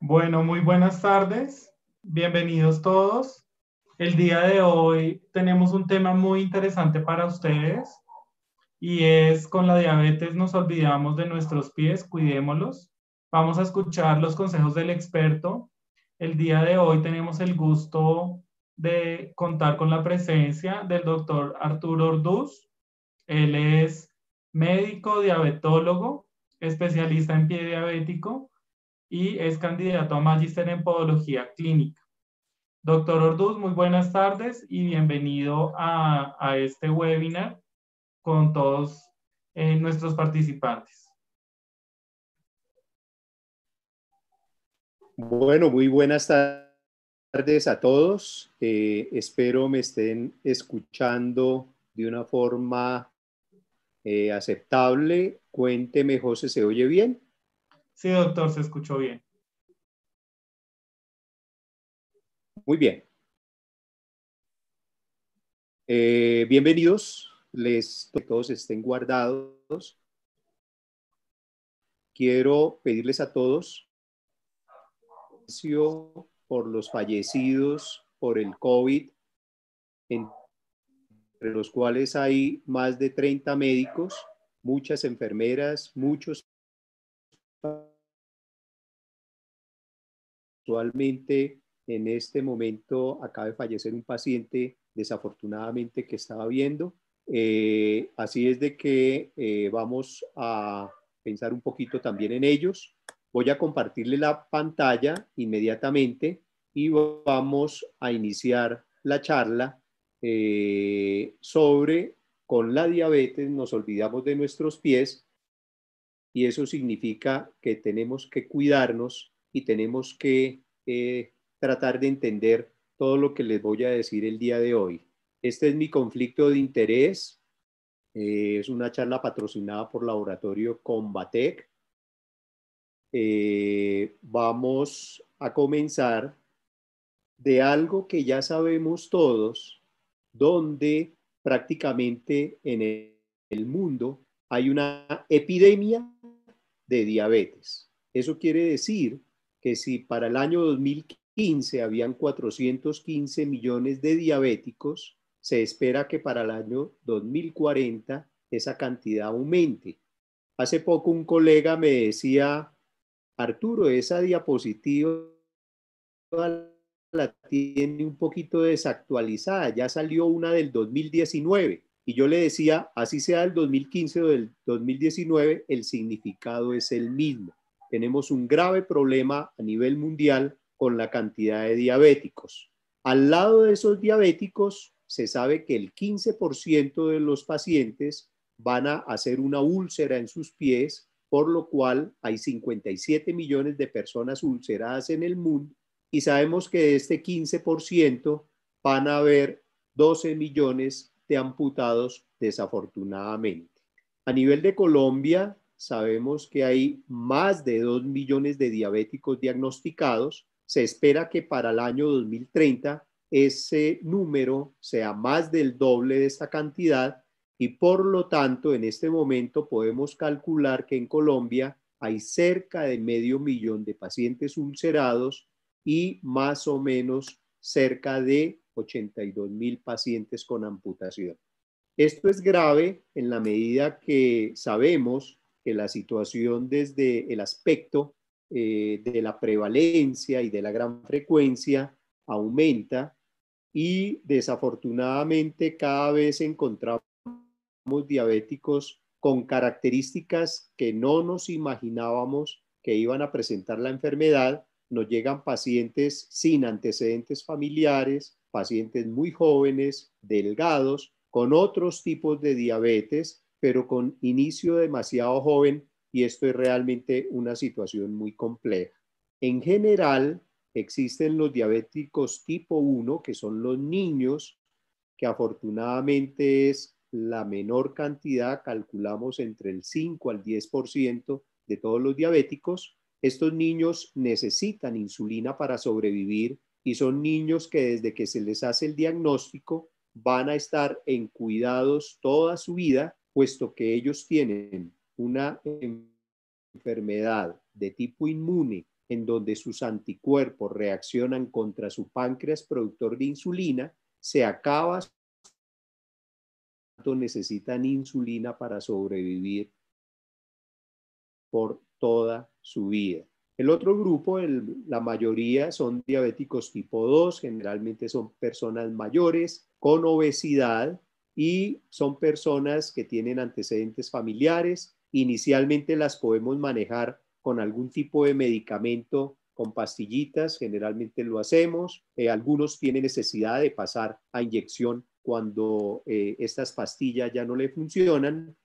Bueno, muy buenas tardes. Bienvenidos todos. El día de hoy tenemos un tema muy interesante para ustedes y es con la diabetes nos olvidamos de nuestros pies, cuidémoslos. Vamos a escuchar los consejos del experto. El día de hoy tenemos el gusto de contar con la presencia del doctor Arturo Orduz. Él es médico, diabetólogo, especialista en pie diabético y es candidato a magíster en podología clínica. Doctor Orduz, muy buenas tardes y bienvenido a, este webinar con todos eh, nuestros participantes. Bueno, muy buenas tardes a todos. Eh, espero me estén escuchando de una forma eh, aceptable. Cuénteme, José, ¿se oye bien? Sí, doctor, se escuchó bien. Muy bien. Eh, bienvenidos. Les que todos estén guardados. Quiero pedirles a todos por los fallecidos por el COVID, entre los cuales hay más de 30 médicos, muchas enfermeras, muchos Actualmente, en este momento, acaba de fallecer un paciente desafortunadamente que estaba viendo. Eh, así es de que eh, vamos a pensar un poquito también en ellos. Voy a compartirle la pantalla inmediatamente y vamos a iniciar la charla eh, sobre con la diabetes nos olvidamos de nuestros pies y eso significa que tenemos que cuidarnos y tenemos que eh, tratar de entender todo lo que les voy a decir el día de hoy. Este es mi conflicto de interés. Eh, es una charla patrocinada por Laboratorio Combatec. Eh, vamos a comenzar de algo que ya sabemos todos, donde prácticamente en el mundo hay una epidemia de diabetes. Eso quiere decir que si para el año 2015 habían 415 millones de diabéticos, se espera que para el año 2040 esa cantidad aumente. Hace poco un colega me decía, Arturo, esa diapositiva la tiene un poquito desactualizada, ya salió una del 2019. Y yo le decía, así sea el 2015 o del 2019, el significado es el mismo tenemos un grave problema a nivel mundial con la cantidad de diabéticos. Al lado de esos diabéticos, se sabe que el 15% de los pacientes van a hacer una úlcera en sus pies, por lo cual hay 57 millones de personas ulceradas en el mundo y sabemos que de este 15% van a haber 12 millones de amputados desafortunadamente. A nivel de Colombia, sabemos que hay más de 2 millones de diabéticos diagnosticados. Se espera que para el año 2030 ese número sea más del doble de esta cantidad y por lo tanto en este momento podemos calcular que en Colombia hay cerca de medio millón de pacientes ulcerados y más o menos cerca de 82 mil pacientes con amputación. Esto es grave en la medida que sabemos la situación desde el aspecto eh, de la prevalencia y de la gran frecuencia aumenta y desafortunadamente cada vez encontramos diabéticos con características que no nos imaginábamos que iban a presentar la enfermedad. Nos llegan pacientes sin antecedentes familiares, pacientes muy jóvenes, delgados, con otros tipos de diabetes pero con inicio demasiado joven y esto es realmente una situación muy compleja. En general, existen los diabéticos tipo 1, que son los niños, que afortunadamente es la menor cantidad, calculamos entre el 5 al 10% de todos los diabéticos. Estos niños necesitan insulina para sobrevivir y son niños que desde que se les hace el diagnóstico van a estar en cuidados toda su vida puesto que ellos tienen una enfermedad de tipo inmune en donde sus anticuerpos reaccionan contra su páncreas productor de insulina, se acaba, necesitan insulina para sobrevivir por toda su vida. El otro grupo, la mayoría son diabéticos tipo 2, generalmente son personas mayores con obesidad y son personas que tienen antecedentes familiares. Inicialmente las podemos manejar con algún tipo de medicamento, con pastillitas, generalmente lo hacemos. Eh, algunos tienen necesidad de pasar a inyección cuando eh, estas pastillas ya no le funcionan,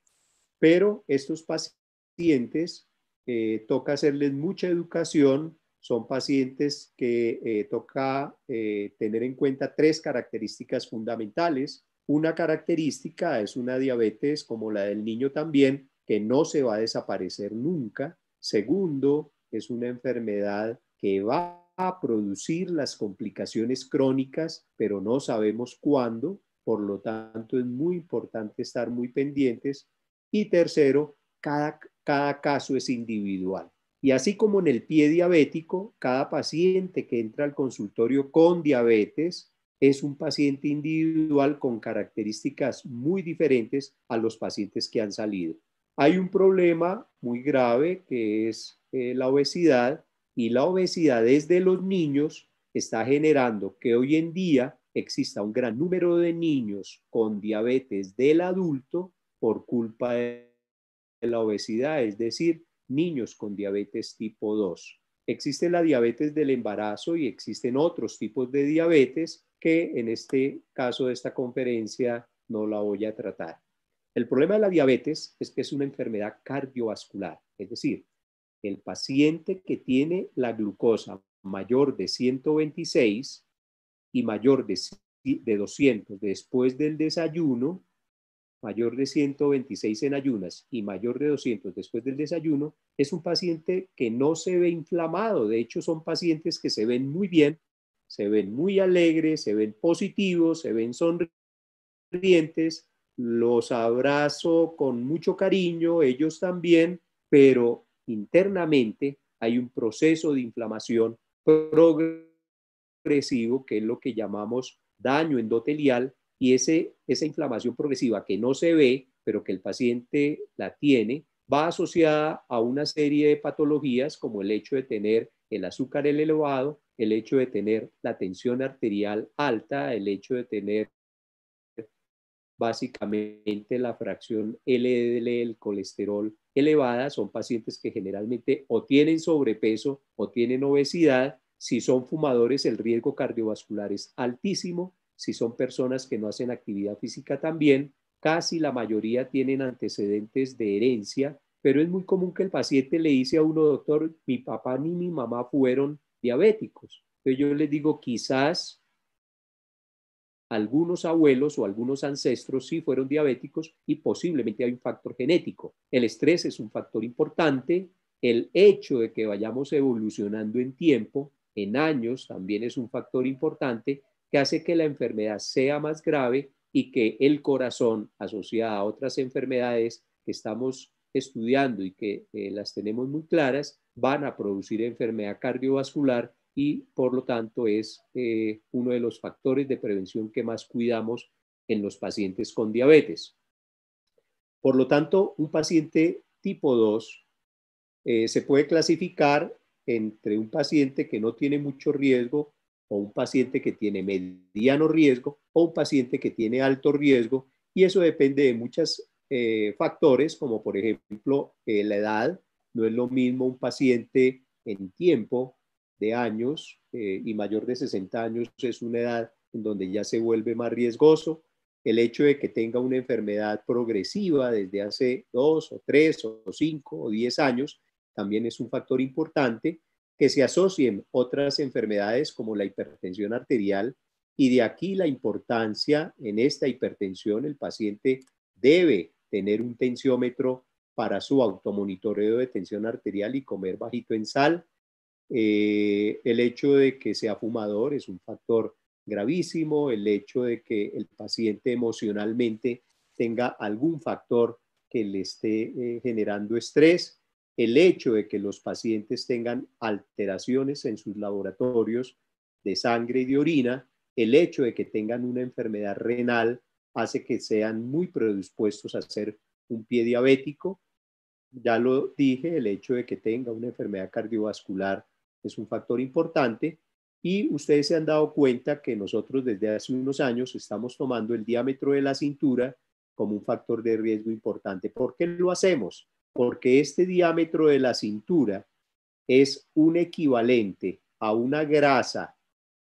pero estos pacientes eh, toca hacerles mucha educación, son pacientes que toca tener en cuenta tres características fundamentales. Una característica es una diabetes como la del niño también, que no se va a desaparecer nunca. Segundo, es una enfermedad que va a producir las complicaciones crónicas, pero no sabemos cuándo. Por lo tanto, es muy importante estar muy pendientes. Y tercero, cada, cada caso es individual. Y así como en el pie diabético, cada paciente que entra al consultorio con diabetes es un paciente individual con características muy diferentes a los pacientes que han salido. Hay un problema muy grave que es eh, la obesidad y la obesidad desde los niños está generando que hoy en día exista un gran número de niños con diabetes del adulto por culpa de la obesidad, es decir, niños con diabetes tipo 2. Existe la diabetes del embarazo y existen otros tipos de diabetes que en este caso de esta conferencia no la voy a tratar. El problema de la diabetes es que es una enfermedad cardiovascular, es decir, el paciente que tiene la glucosa mayor de 126 y mayor de, 200 después del desayuno, mayor de 126 en ayunas y mayor de 200 después del desayuno, es un paciente que no se ve inflamado. De hecho, son pacientes que se ven muy bien, se ven muy alegres, se ven positivos, se ven sonrientes, los abrazo con mucho cariño, ellos también, pero internamente hay un proceso de inflamación progresivo, que es lo que llamamos daño endotelial, y ese, esa inflamación progresiva que no se ve, pero que el paciente la tiene, va asociada a una serie de patologías como el hecho de tener el azúcar elevado, el hecho de tener la tensión arterial alta, el hecho de tener básicamente la fracción LDL, el colesterol elevada, son pacientes que generalmente o tienen sobrepeso o tienen obesidad. Si son fumadores, el riesgo cardiovascular es altísimo. Si son personas que no hacen actividad física también, casi la mayoría tienen antecedentes de herencia, pero es muy común que el paciente le dice a uno, doctor, mi papá ni mi mamá fueron diabéticos. Entonces yo les digo, quizás algunos abuelos o algunos ancestros sí fueron diabéticos y posiblemente hay un factor genético. El estrés es un factor importante. El hecho de que vayamos evolucionando en tiempo, en años, también es un factor importante que hace que la enfermedad sea más grave y que el corazón, asociado a otras enfermedades que estamos estudiando y que eh, las tenemos muy claras, van a producir enfermedad cardiovascular y por lo tanto es eh, uno de los factores de prevención que más cuidamos en los pacientes con diabetes. Por lo tanto, un paciente tipo 2 eh, se puede clasificar entre un paciente que no tiene mucho riesgo o un paciente que tiene mediano riesgo o un paciente que tiene alto riesgo y eso depende de muchos eh, factores como por ejemplo la edad. No es lo mismo un paciente en tiempo de años eh, y mayor de 60 años es una edad en donde ya se vuelve más riesgoso. El hecho de que tenga una enfermedad progresiva desde hace dos o tres o cinco o diez años también es un factor importante. Que se asocien otras enfermedades como la hipertensión arterial y de aquí la importancia en esta hipertensión, el paciente debe tener un tensiómetro para su automonitoreo de tensión arterial y comer bajito en sal. Eh, el hecho de que sea fumador es un factor gravísimo, el hecho de que el paciente emocionalmente tenga algún factor que le esté eh, generando estrés el hecho de que los pacientes tengan alteraciones en sus laboratorios de sangre y de orina, el hecho de que tengan una enfermedad renal hace que sean muy predispuestos a ser un pie diabético. Ya lo dije, el hecho de que tenga una enfermedad cardiovascular es un factor importante y ustedes se han dado cuenta que nosotros desde hace unos años estamos tomando el diámetro de la cintura como un factor de riesgo importante. ¿Por qué lo hacemos? Porque este diámetro de la cintura es un equivalente a una grasa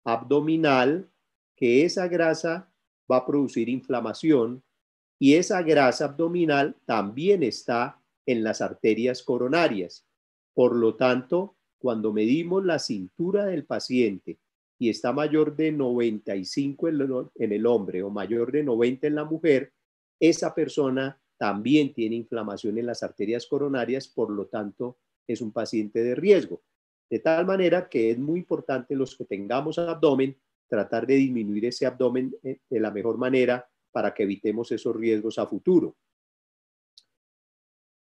abdominal, que esa grasa va a producir inflamación y esa grasa abdominal también está en las arterias coronarias. Por lo tanto, cuando medimos la cintura del paciente y está mayor de 95 en el hombre o mayor de 90 en la mujer, esa persona también tiene inflamación en las arterias coronarias, por lo tanto es un paciente de riesgo. De tal manera que es muy importante los que tengamos abdomen, tratar de disminuir ese abdomen eh, de la mejor manera para que evitemos esos riesgos a futuro.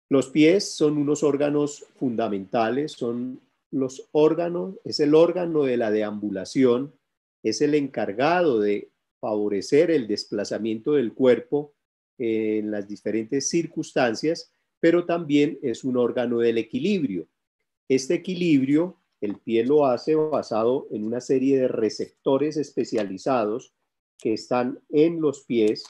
Los pies son unos órganos fundamentales, son los órganos, es el órgano de la deambulación, es el encargado de favorecer el desplazamiento del cuerpo en las diferentes circunstancias, pero también es un órgano del equilibrio. Este equilibrio, el pie lo hace basado en una serie de receptores especializados que están en los pies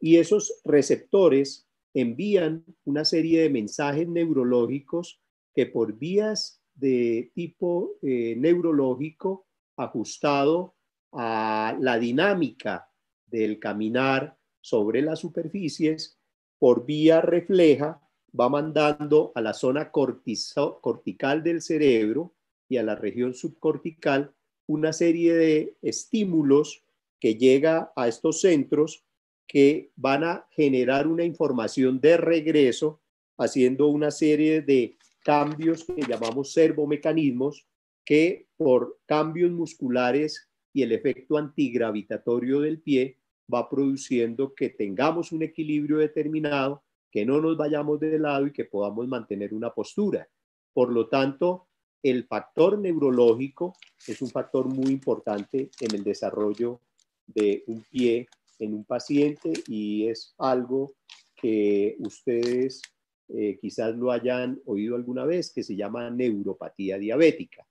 y esos receptores envían una serie de mensajes neurológicos que por vías de tipo eh, neurológico ajustado a la dinámica del caminar sobre las superficies, por vía refleja, va mandando a la zona cortical del cerebro y a la región subcortical una serie de estímulos que llega a estos centros que van a generar una información de regreso haciendo una serie de cambios que llamamos servomecanismos que por cambios musculares y el efecto antigravitatorio del pie va produciendo que tengamos un equilibrio determinado, que no nos vayamos de lado y que podamos mantener una postura. Por lo tanto, el factor neurológico es un factor muy importante en el desarrollo de un pie en un paciente y es algo que ustedes eh, quizás lo hayan oído alguna vez, que se llama neuropatía diabética.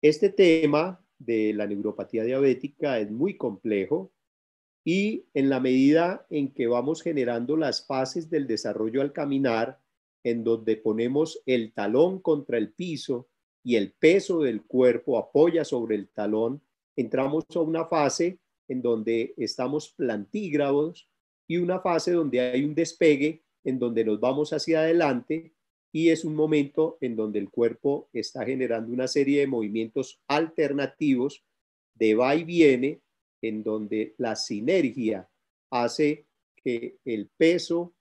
Este tema de la neuropatía diabética es muy complejo y en la medida en que vamos generando las fases del desarrollo al caminar, en donde ponemos el talón contra el piso y el peso del cuerpo apoya sobre el talón, entramos a una fase en donde estamos plantígrados y una fase donde hay un despegue en donde nos vamos hacia adelante y es un momento en donde el cuerpo está generando una serie de movimientos alternativos de va y viene, en donde la sinergia hace que el peso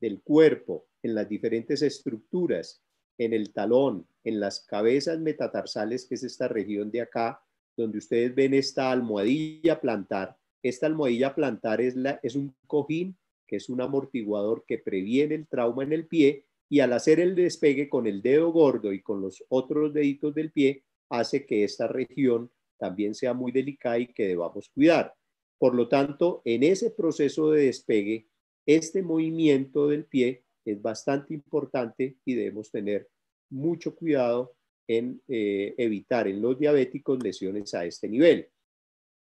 del cuerpo en las diferentes estructuras, en el talón, en las cabezas metatarsales, que es esta región de acá, donde ustedes ven esta almohadilla plantar. Esta almohadilla plantar es, la, es un cojín que es un amortiguador que previene el trauma en el pie y al hacer el despegue con el dedo gordo y con los otros deditos del pie, hace que esta región también sea muy delicada y que debamos cuidar. Por lo tanto, en ese proceso de despegue, este movimiento del pie es bastante importante y debemos tener mucho cuidado en eh, evitar en los diabéticos lesiones a este nivel.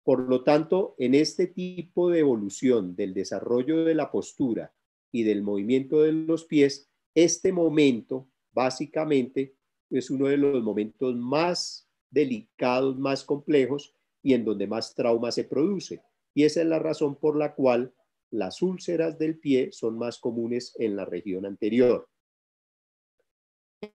Por lo tanto, en este tipo de evolución del desarrollo de la postura y del movimiento de los pies, este momento básicamente es uno de los momentos más delicados, más complejos y en donde más trauma se produce. Y esa es la razón por la cual las úlceras del pie son más comunes en la región anterior.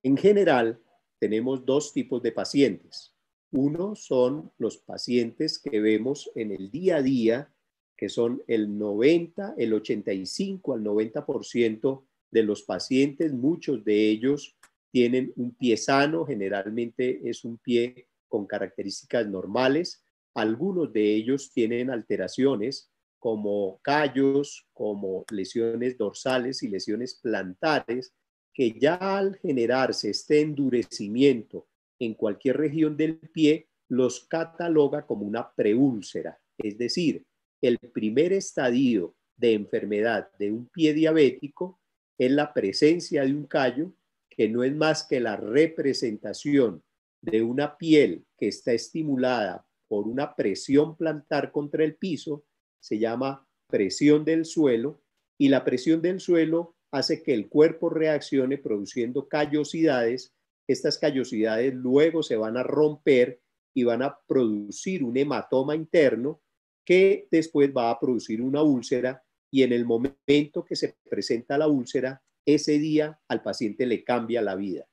En general, tenemos dos tipos de pacientes. Uno son los pacientes que vemos en el día a día, que son el 90, el 85 al 90% de los pacientes, muchos de ellos tienen un pie sano, generalmente es un pie con características normales. Algunos de ellos tienen alteraciones como callos, como lesiones dorsales y lesiones plantares que ya al generarse este endurecimiento en cualquier región del pie, los cataloga como una preúlcera, es decir, el primer estadio de enfermedad de un pie diabético es la presencia de un callo que no es más que la representación de una piel que está estimulada por una presión plantar contra el piso, se llama presión del suelo, y la presión del suelo hace que el cuerpo reaccione produciendo callosidades. Estas callosidades luego se van a romper y van a producir un hematoma interno que después va a producir una úlcera y en el momento que se presenta la úlcera, ese día al paciente le cambia la vida.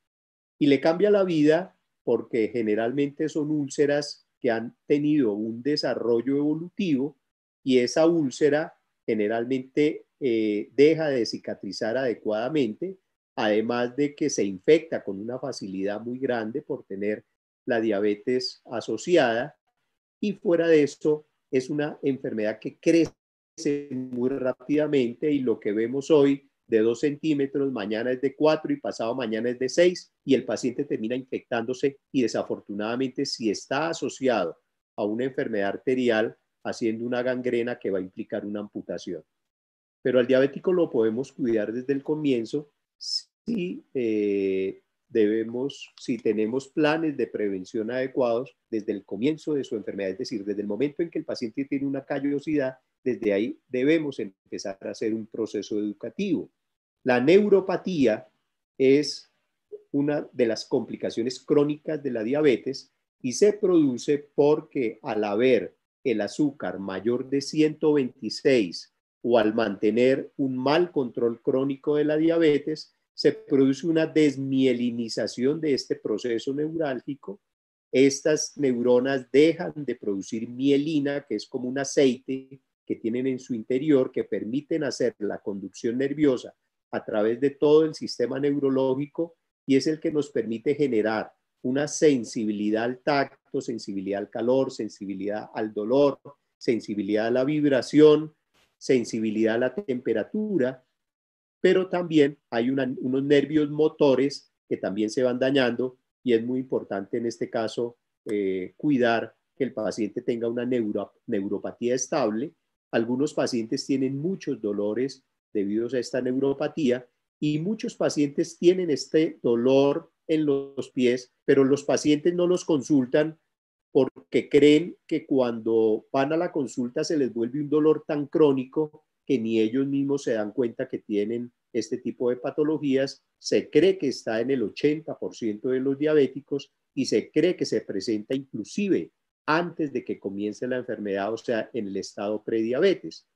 Y le cambia la vida porque generalmente son úlceras que han tenido un desarrollo evolutivo y esa úlcera generalmente eh, deja de cicatrizar adecuadamente, además de que se infecta con una facilidad muy grande por tener la diabetes asociada y fuera de esto es una enfermedad que crece muy rápidamente y lo que vemos hoy de 2 centímetros, mañana es de 4 y pasado mañana es de 6 y el paciente termina infectándose y desafortunadamente si está asociado a una enfermedad arterial, haciendo una gangrena que va a implicar una amputación. Pero al diabético lo podemos cuidar desde el comienzo si eh, debemos, si tenemos planes de prevención adecuados desde el comienzo de su enfermedad, es decir, desde el momento en que el paciente tiene una callosidad, desde ahí debemos empezar a hacer un proceso educativo. La neuropatía es una de las complicaciones crónicas de la diabetes y se produce porque al haber el azúcar mayor de 126 o al mantener un mal control crónico de la diabetes, se produce una desmielinización de este proceso neurálgico. Estas neuronas dejan de producir mielina, que es como un aceite que tienen en su interior que permiten hacer la conducción nerviosa a través de todo el sistema neurológico y es el que nos permite generar una sensibilidad al tacto, sensibilidad al calor, sensibilidad al dolor, sensibilidad a la vibración, sensibilidad a la temperatura, pero también hay unos nervios motores que también se van dañando y es muy importante en este caso eh, cuidar que el paciente tenga una neuropatía estable. Algunos pacientes tienen muchos dolores debido a esta neuropatía y muchos pacientes tienen este dolor en los pies, pero los pacientes no los consultan porque creen que cuando van a la consulta se les vuelve un dolor tan crónico que ni ellos mismos se dan cuenta que tienen este tipo de patologías. Se cree que está en el 80% de los diabéticos y se cree que se presenta inclusive antes de que comience la enfermedad, o sea, en el estado prediabetes.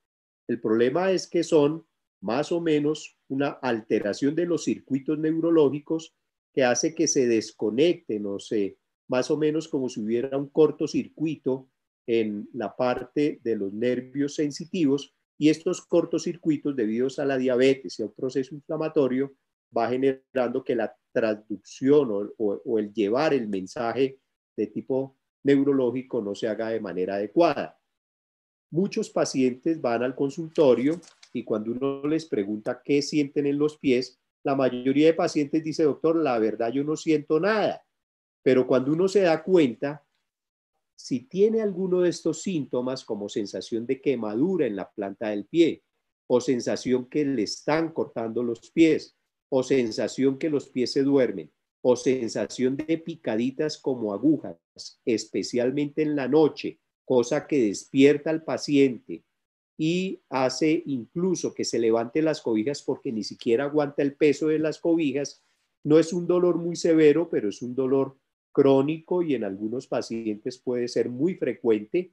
El problema es que son más o menos una alteración de los circuitos neurológicos que hace que se desconecten, o sé, más o menos como si hubiera un cortocircuito en la parte de los nervios sensitivos y estos cortocircuitos debidos a la diabetes y a un proceso inflamatorio va generando que la traducción o, o el llevar el mensaje de tipo neurológico no se haga de manera adecuada. Muchos pacientes van al consultorio y cuando uno les pregunta qué sienten en los pies, la mayoría de pacientes dice, doctor, la verdad yo no siento nada. Pero cuando uno se da cuenta, si tiene alguno de estos síntomas como sensación de quemadura en la planta del pie, o sensación que le están cortando los pies, o sensación que los pies se duermen, o sensación de picaditas como agujas, especialmente en la noche, cosa que despierta al paciente y hace incluso que se levante las cobijas porque ni siquiera aguanta el peso de las cobijas. No es un dolor muy severo, pero es un dolor crónico y en algunos pacientes puede ser muy frecuente.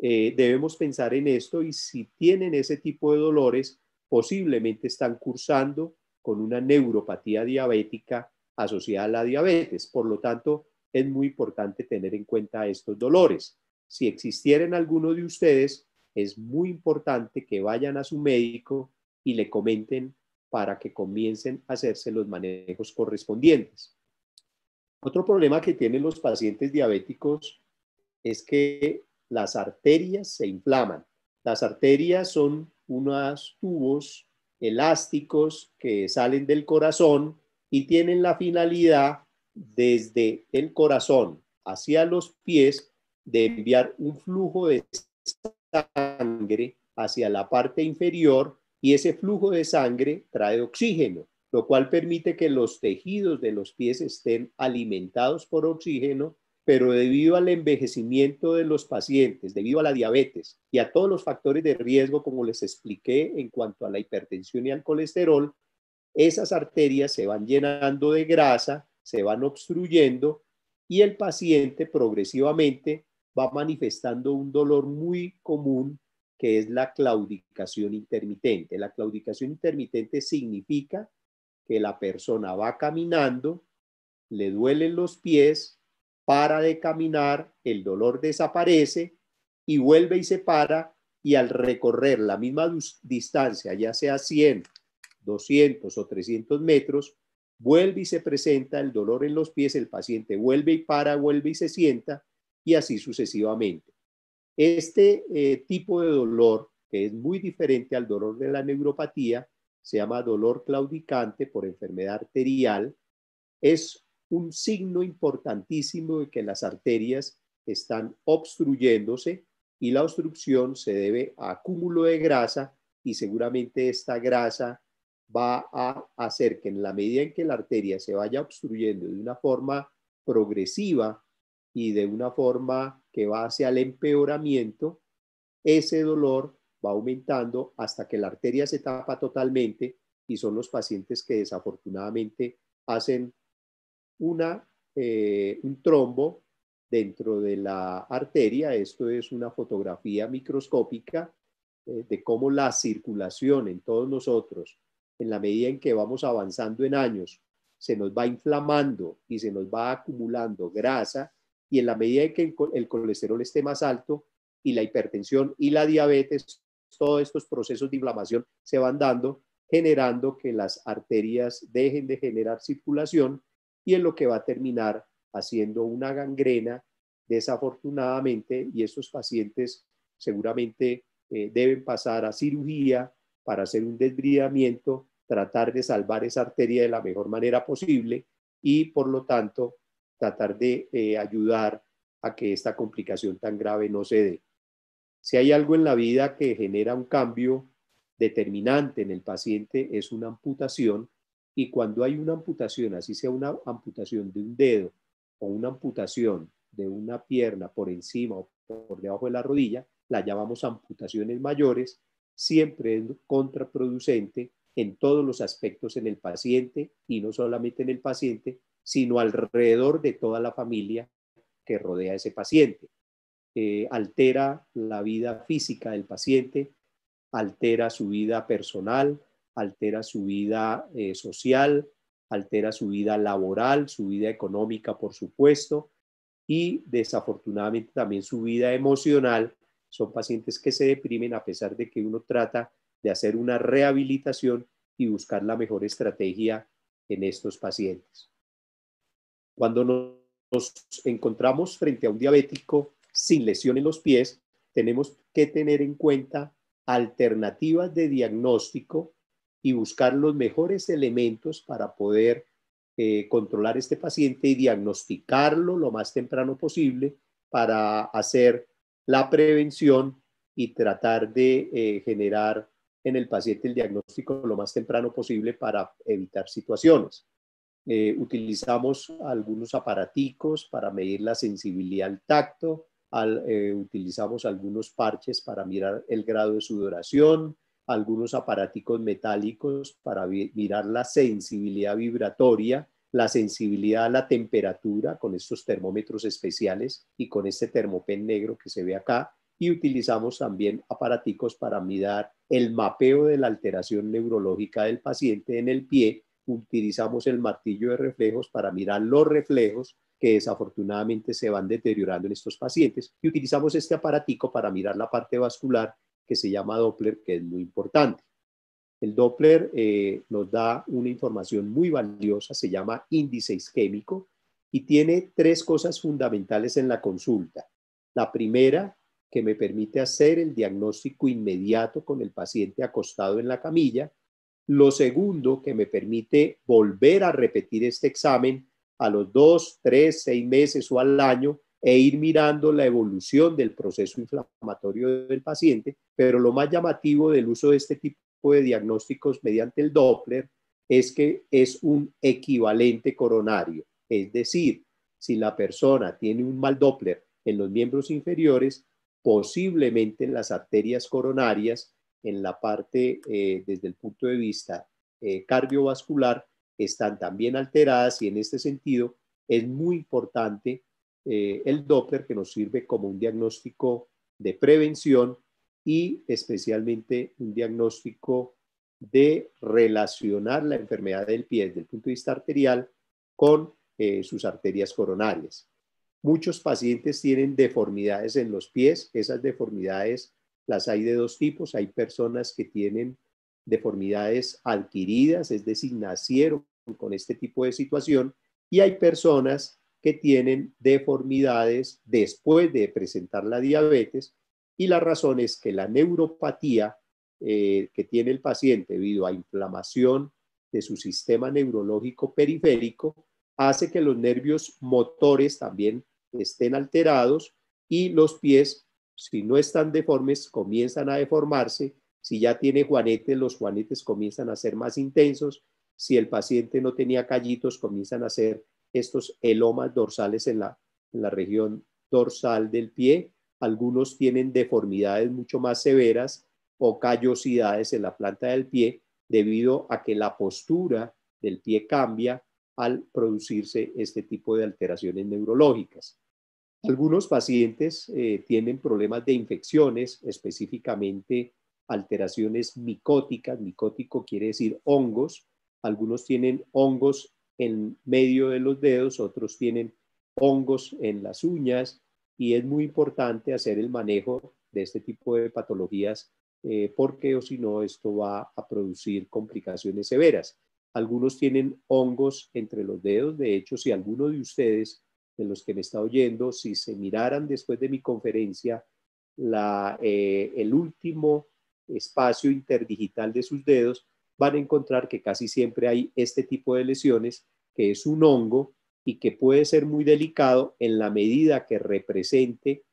Eh, debemos pensar en esto y si tienen ese tipo de dolores, posiblemente están cursando con una neuropatía diabética asociada a la diabetes. Por lo tanto, es muy importante tener en cuenta estos dolores. Si existieran alguno de ustedes, es muy importante que vayan a su médico y le comenten para que comiencen a hacerse los manejos correspondientes. Otro problema que tienen los pacientes diabéticos es que las arterias se inflaman. Las arterias son unos tubos elásticos que salen del corazón y tienen la finalidad desde el corazón hacia los pies de enviar un flujo de sangre hacia la parte inferior y ese flujo de sangre trae oxígeno, lo cual permite que los tejidos de los pies estén alimentados por oxígeno, pero debido al envejecimiento de los pacientes, debido a la diabetes y a todos los factores de riesgo, como les expliqué en cuanto a la hipertensión y al colesterol, esas arterias se van llenando de grasa, se van obstruyendo y el paciente progresivamente va manifestando un dolor muy común que es la claudicación intermitente. La claudicación intermitente significa que la persona va caminando, le duelen los pies, para de caminar, el dolor desaparece y vuelve y se para y al recorrer la misma distancia, ya sea 100, 200 o 300 metros, vuelve y se presenta el dolor en los pies, el paciente vuelve y para, vuelve y se sienta y así sucesivamente. Este eh, tipo de dolor, que es muy diferente al dolor de la neuropatía, se llama dolor claudicante por enfermedad arterial, es un signo importantísimo de que las arterias están obstruyéndose y la obstrucción se debe a acúmulo de grasa y seguramente esta grasa va a hacer que en la medida en que la arteria se vaya obstruyendo de una forma progresiva y de una forma que va hacia el empeoramiento, ese dolor va aumentando hasta que la arteria se tapa totalmente y son los pacientes que desafortunadamente hacen una, eh, un trombo dentro de la arteria. Esto es una fotografía microscópica eh, de cómo la circulación en todos nosotros en la medida en que vamos avanzando en años, se nos va inflamando y se nos va acumulando grasa y en la medida en que el colesterol esté más alto y la hipertensión y la diabetes, todos estos procesos de inflamación se van dando, generando que las arterias dejen de generar circulación y en lo que va a terminar haciendo una gangrena desafortunadamente y estos pacientes seguramente eh, deben pasar a cirugía para hacer un desbridamiento, tratar de salvar esa arteria de la mejor manera posible y, por lo tanto, tratar de eh, ayudar a que esta complicación tan grave no se dé. Si hay algo en la vida que genera un cambio determinante en el paciente es una amputación y cuando hay una amputación, así sea una amputación de un dedo o una amputación de una pierna por encima o por debajo de la rodilla, la llamamos amputaciones mayores siempre es contraproducente en todos los aspectos en el paciente y no solamente en el paciente, sino alrededor de toda la familia que rodea a ese paciente. Eh, altera la vida física del paciente, altera su vida personal, altera su vida eh, social, altera su vida laboral, su vida económica, por supuesto, y desafortunadamente también su vida emocional son pacientes que se deprimen a pesar de que uno trata de hacer una rehabilitación y buscar la mejor estrategia en estos pacientes. Cuando nos encontramos frente a un diabético sin lesión en los pies, tenemos que tener en cuenta alternativas de diagnóstico y buscar los mejores elementos para poder eh, controlar este paciente y diagnosticarlo lo más temprano posible para hacer la prevención y tratar de eh, generar en el paciente el diagnóstico lo más temprano posible para evitar situaciones. Eh, utilizamos algunos aparaticos para medir la sensibilidad al tacto, eh, utilizamos algunos parches para mirar el grado de sudoración, algunos aparaticos metálicos para mirar la sensibilidad vibratoria la sensibilidad a la temperatura con estos termómetros especiales y con este termopen negro que se ve acá. Y utilizamos también aparaticos para mirar el mapeo de la alteración neurológica del paciente en el pie. Utilizamos el martillo de reflejos para mirar los reflejos que desafortunadamente se van deteriorando en estos pacientes. Y utilizamos este aparatico para mirar la parte vascular que se llama Doppler, que es muy importante. El Doppler eh, nos da una información muy valiosa, se llama índice isquémico y tiene tres cosas fundamentales en la consulta. La primera, que me permite hacer el diagnóstico inmediato con el paciente acostado en la camilla. Lo segundo, que me permite volver a repetir este examen a los dos, tres, seis meses o al año e ir mirando la evolución del proceso inflamatorio del paciente, pero lo más llamativo del uso de este tipo de diagnósticos mediante el Doppler es que es un equivalente coronario, es decir, si la persona tiene un mal Doppler en los miembros inferiores, posiblemente las arterias coronarias en la parte eh, desde el punto de vista eh, cardiovascular están también alteradas y en este sentido es muy importante eh, el Doppler que nos sirve como un diagnóstico de prevención y especialmente un diagnóstico de relacionar la enfermedad del pie desde el punto de vista arterial con sus arterias coronarias. Muchos pacientes tienen deformidades en los pies, esas deformidades las hay de dos tipos, hay personas que tienen deformidades adquiridas, es decir, nacieron con este tipo de situación, y hay personas que tienen deformidades después de presentar la diabetes, y la razón es que la neuropatía eh, que tiene el paciente debido a inflamación de su sistema neurológico periférico hace que los nervios motores también estén alterados y los pies, si no están deformes, comienzan a deformarse. Si ya tiene juanetes, los juanetes comienzan a ser más intensos. Si el paciente no tenía callitos, comienzan a ser estos elomas dorsales en la, en la región dorsal del pie. Algunos tienen deformidades mucho más severas o callosidades en la planta del pie debido a que la postura del pie cambia al producirse este tipo de alteraciones neurológicas. Algunos pacientes eh, tienen problemas de infecciones, específicamente alteraciones micóticas. Micótico quiere decir hongos. Algunos tienen hongos en medio de los dedos, otros tienen hongos en las uñas y es muy importante hacer el manejo de este tipo de patologías eh, porque o si no esto va a producir complicaciones severas. Algunos tienen hongos entre los dedos. De hecho, si alguno de ustedes de los que me está oyendo, si se miraran después de mi conferencia eh, el último espacio interdigital de sus dedos, van a encontrar que casi siempre hay este tipo de lesiones, que es un hongo y que puede ser muy delicado en la medida que represente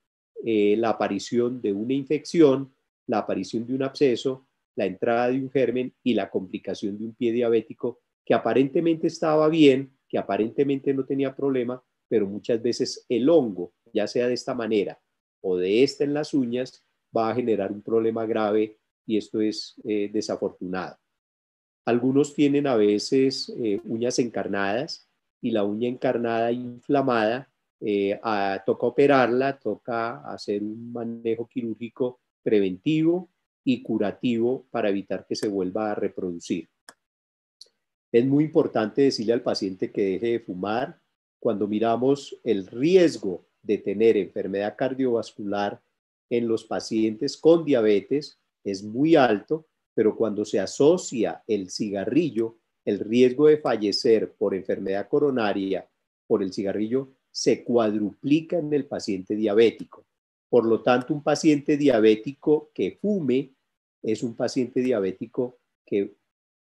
eh, la aparición de una infección, la aparición de un absceso, la entrada de un germen y la complicación de un pie diabético que aparentemente estaba bien, que aparentemente no tenía problema, pero muchas veces el hongo, ya sea de esta manera o de esta en las uñas, va a generar un problema grave y esto es eh, desafortunado. Algunos tienen a veces eh, uñas encarnadas y la uña encarnada inflamada eh, toca operarla, toca hacer un manejo quirúrgico preventivo y curativo para evitar que se vuelva a reproducir. Es muy importante decirle al paciente que deje de fumar, cuando miramos el riesgo de tener enfermedad cardiovascular en los pacientes con diabetes es muy alto, pero cuando se asocia el cigarrillo, el riesgo de fallecer por enfermedad coronaria por el cigarrillo se cuadruplica en el paciente diabético. Por lo tanto, un paciente diabético que fume es un paciente diabético que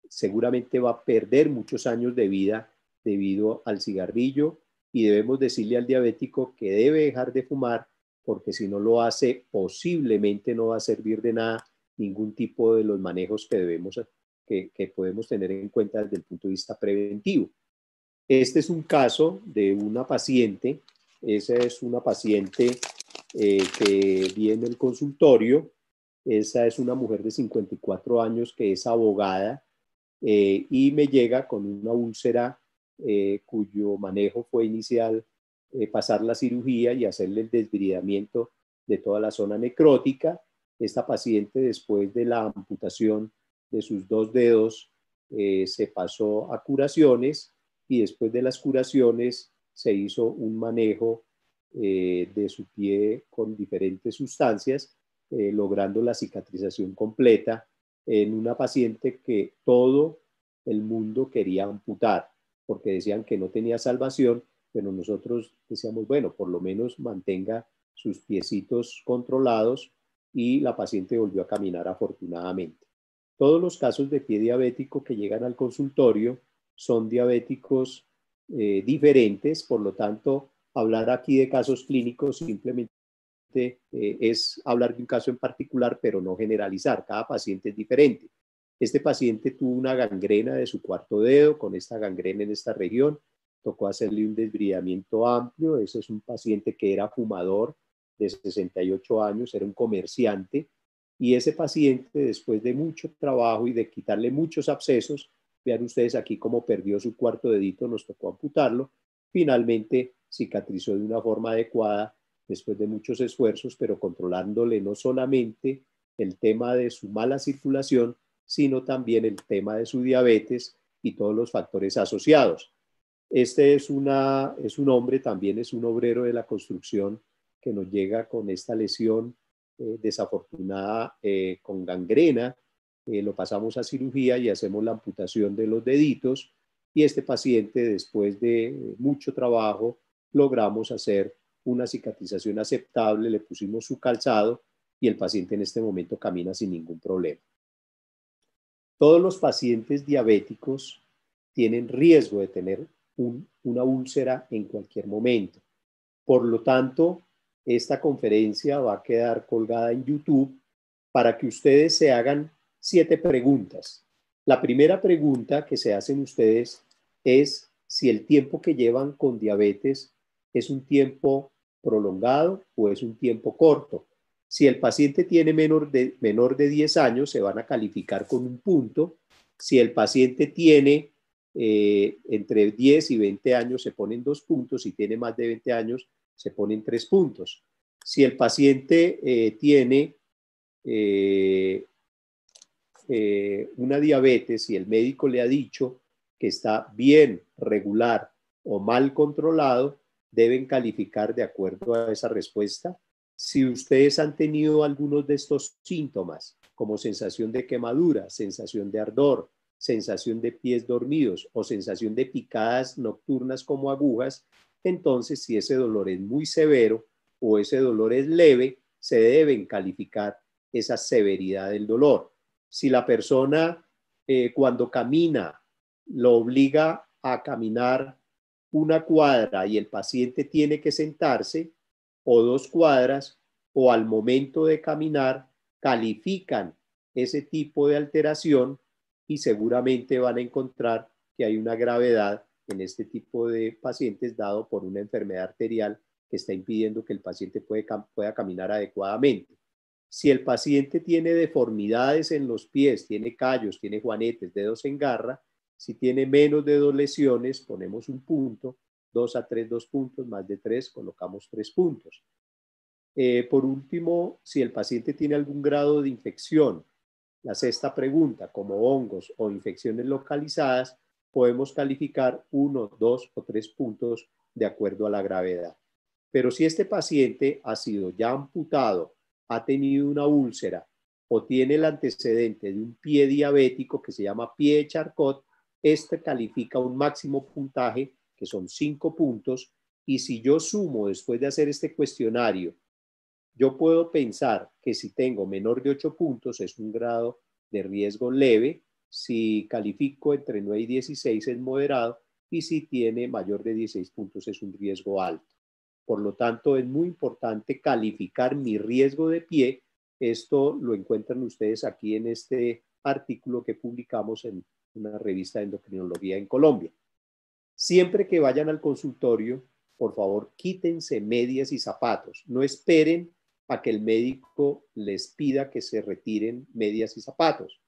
seguramente va a perder muchos años de vida debido al cigarrillo y debemos decirle al diabético que debe dejar de fumar porque si no lo hace posiblemente no va a servir de nada ningún tipo de los manejos que debemos que, podemos tener en cuenta desde el punto de vista preventivo. Este es un caso de una paciente, esa es una paciente eh, que viene el consultorio, esa es una mujer de 54 años que es abogada eh, y me llega con una úlcera eh, cuyo manejo fue inicial eh, pasar la cirugía y hacerle el desbridamiento de toda la zona necrótica. Esta paciente después de la amputación de sus dos dedos se pasó a curaciones y después de las curaciones se hizo un manejo de su pie con diferentes sustancias, logrando la cicatrización completa en una paciente que todo el mundo quería amputar porque decían que no tenía salvación, pero nosotros decíamos, bueno, por lo menos mantenga sus piecitos controlados y la paciente volvió a caminar afortunadamente. Todos los casos de pie diabético que llegan al consultorio son diabéticos eh, diferentes, por lo tanto, hablar aquí de casos clínicos simplemente eh, es hablar de un caso en particular, pero no generalizar. Cada paciente es diferente. Este paciente tuvo una gangrena de su cuarto dedo, con esta gangrena en esta región, tocó hacerle un desbridamiento amplio. Ese es un paciente que era fumador de 68 años, era un comerciante, y ese paciente, después de mucho trabajo y de quitarle muchos abscesos, vean ustedes aquí cómo perdió su cuarto dedito, nos tocó amputarlo, finalmente cicatrizó de una forma adecuada después de muchos esfuerzos, pero controlándole no solamente el tema de su mala circulación, sino también el tema de su diabetes y todos los factores asociados. Este es, una, es un hombre, también es un obrero de la construcción que nos llega con esta lesión eh, desafortunada eh, con gangrena. Eh, lo pasamos a cirugía y hacemos la amputación de los deditos y este paciente después de mucho trabajo logramos hacer una cicatrización aceptable, le pusimos su calzado y el paciente en este momento camina sin ningún problema. Todos los pacientes diabéticos tienen riesgo de tener una úlcera en cualquier momento. Por lo tanto, esta conferencia va a quedar colgada en YouTube para que ustedes se hagan siete preguntas. La primera pregunta que se hacen ustedes es si el tiempo que llevan con diabetes es un tiempo prolongado o es un tiempo corto. Si el paciente tiene menor de, menor de 10 años, se van a calificar con un punto. Si el paciente tiene eh, entre 10 y 20 años, se ponen dos puntos. Si tiene más de 20 años, se ponen tres puntos. Si el paciente eh, tiene eh, una diabetes y el médico le ha dicho que está bien, regular o mal controlado, deben calificar de acuerdo a esa respuesta. Si ustedes han tenido algunos de estos síntomas, como sensación de quemadura, sensación de ardor, sensación de pies dormidos o sensación de picadas nocturnas como agujas, entonces si ese dolor es muy severo o ese dolor es leve, se deben calificar esa severidad del dolor. Si la persona eh, cuando camina lo obliga a caminar una cuadra y el paciente tiene que sentarse, o dos cuadras, o al momento de caminar, califican ese tipo de alteración y seguramente van a encontrar que hay una gravedad en este tipo de pacientes dado por una enfermedad arterial que está impidiendo que el paciente pueda caminar adecuadamente. Si el paciente tiene deformidades en los pies, tiene callos, tiene juanetes, dedos en garra, si tiene menos de dos lesiones, ponemos un punto, dos a tres, dos puntos, más de tres, colocamos tres puntos. Eh, por último, si el paciente tiene algún grado de infección, la sexta pregunta, como hongos o infecciones localizadas, podemos calificar uno, dos o tres puntos de acuerdo a la gravedad. Pero si este paciente ha sido ya amputado, ha tenido una úlcera o tiene el antecedente de un pie diabético que se llama pie Charcot, este califica un máximo puntaje, que son cinco puntos, y si yo sumo después de hacer este cuestionario, yo puedo pensar que si tengo menor de ocho puntos es un grado de riesgo leve, si califico entre 9 y 16 es moderado y si tiene mayor de 16 puntos es un riesgo alto. Por lo tanto, es muy importante calificar mi riesgo de pie. Esto lo encuentran ustedes aquí en este artículo que publicamos en una revista de endocrinología en Colombia. Siempre que vayan al consultorio, por favor, quítense medias y zapatos. No esperen a que el médico les pida que se retiren medias y zapatos.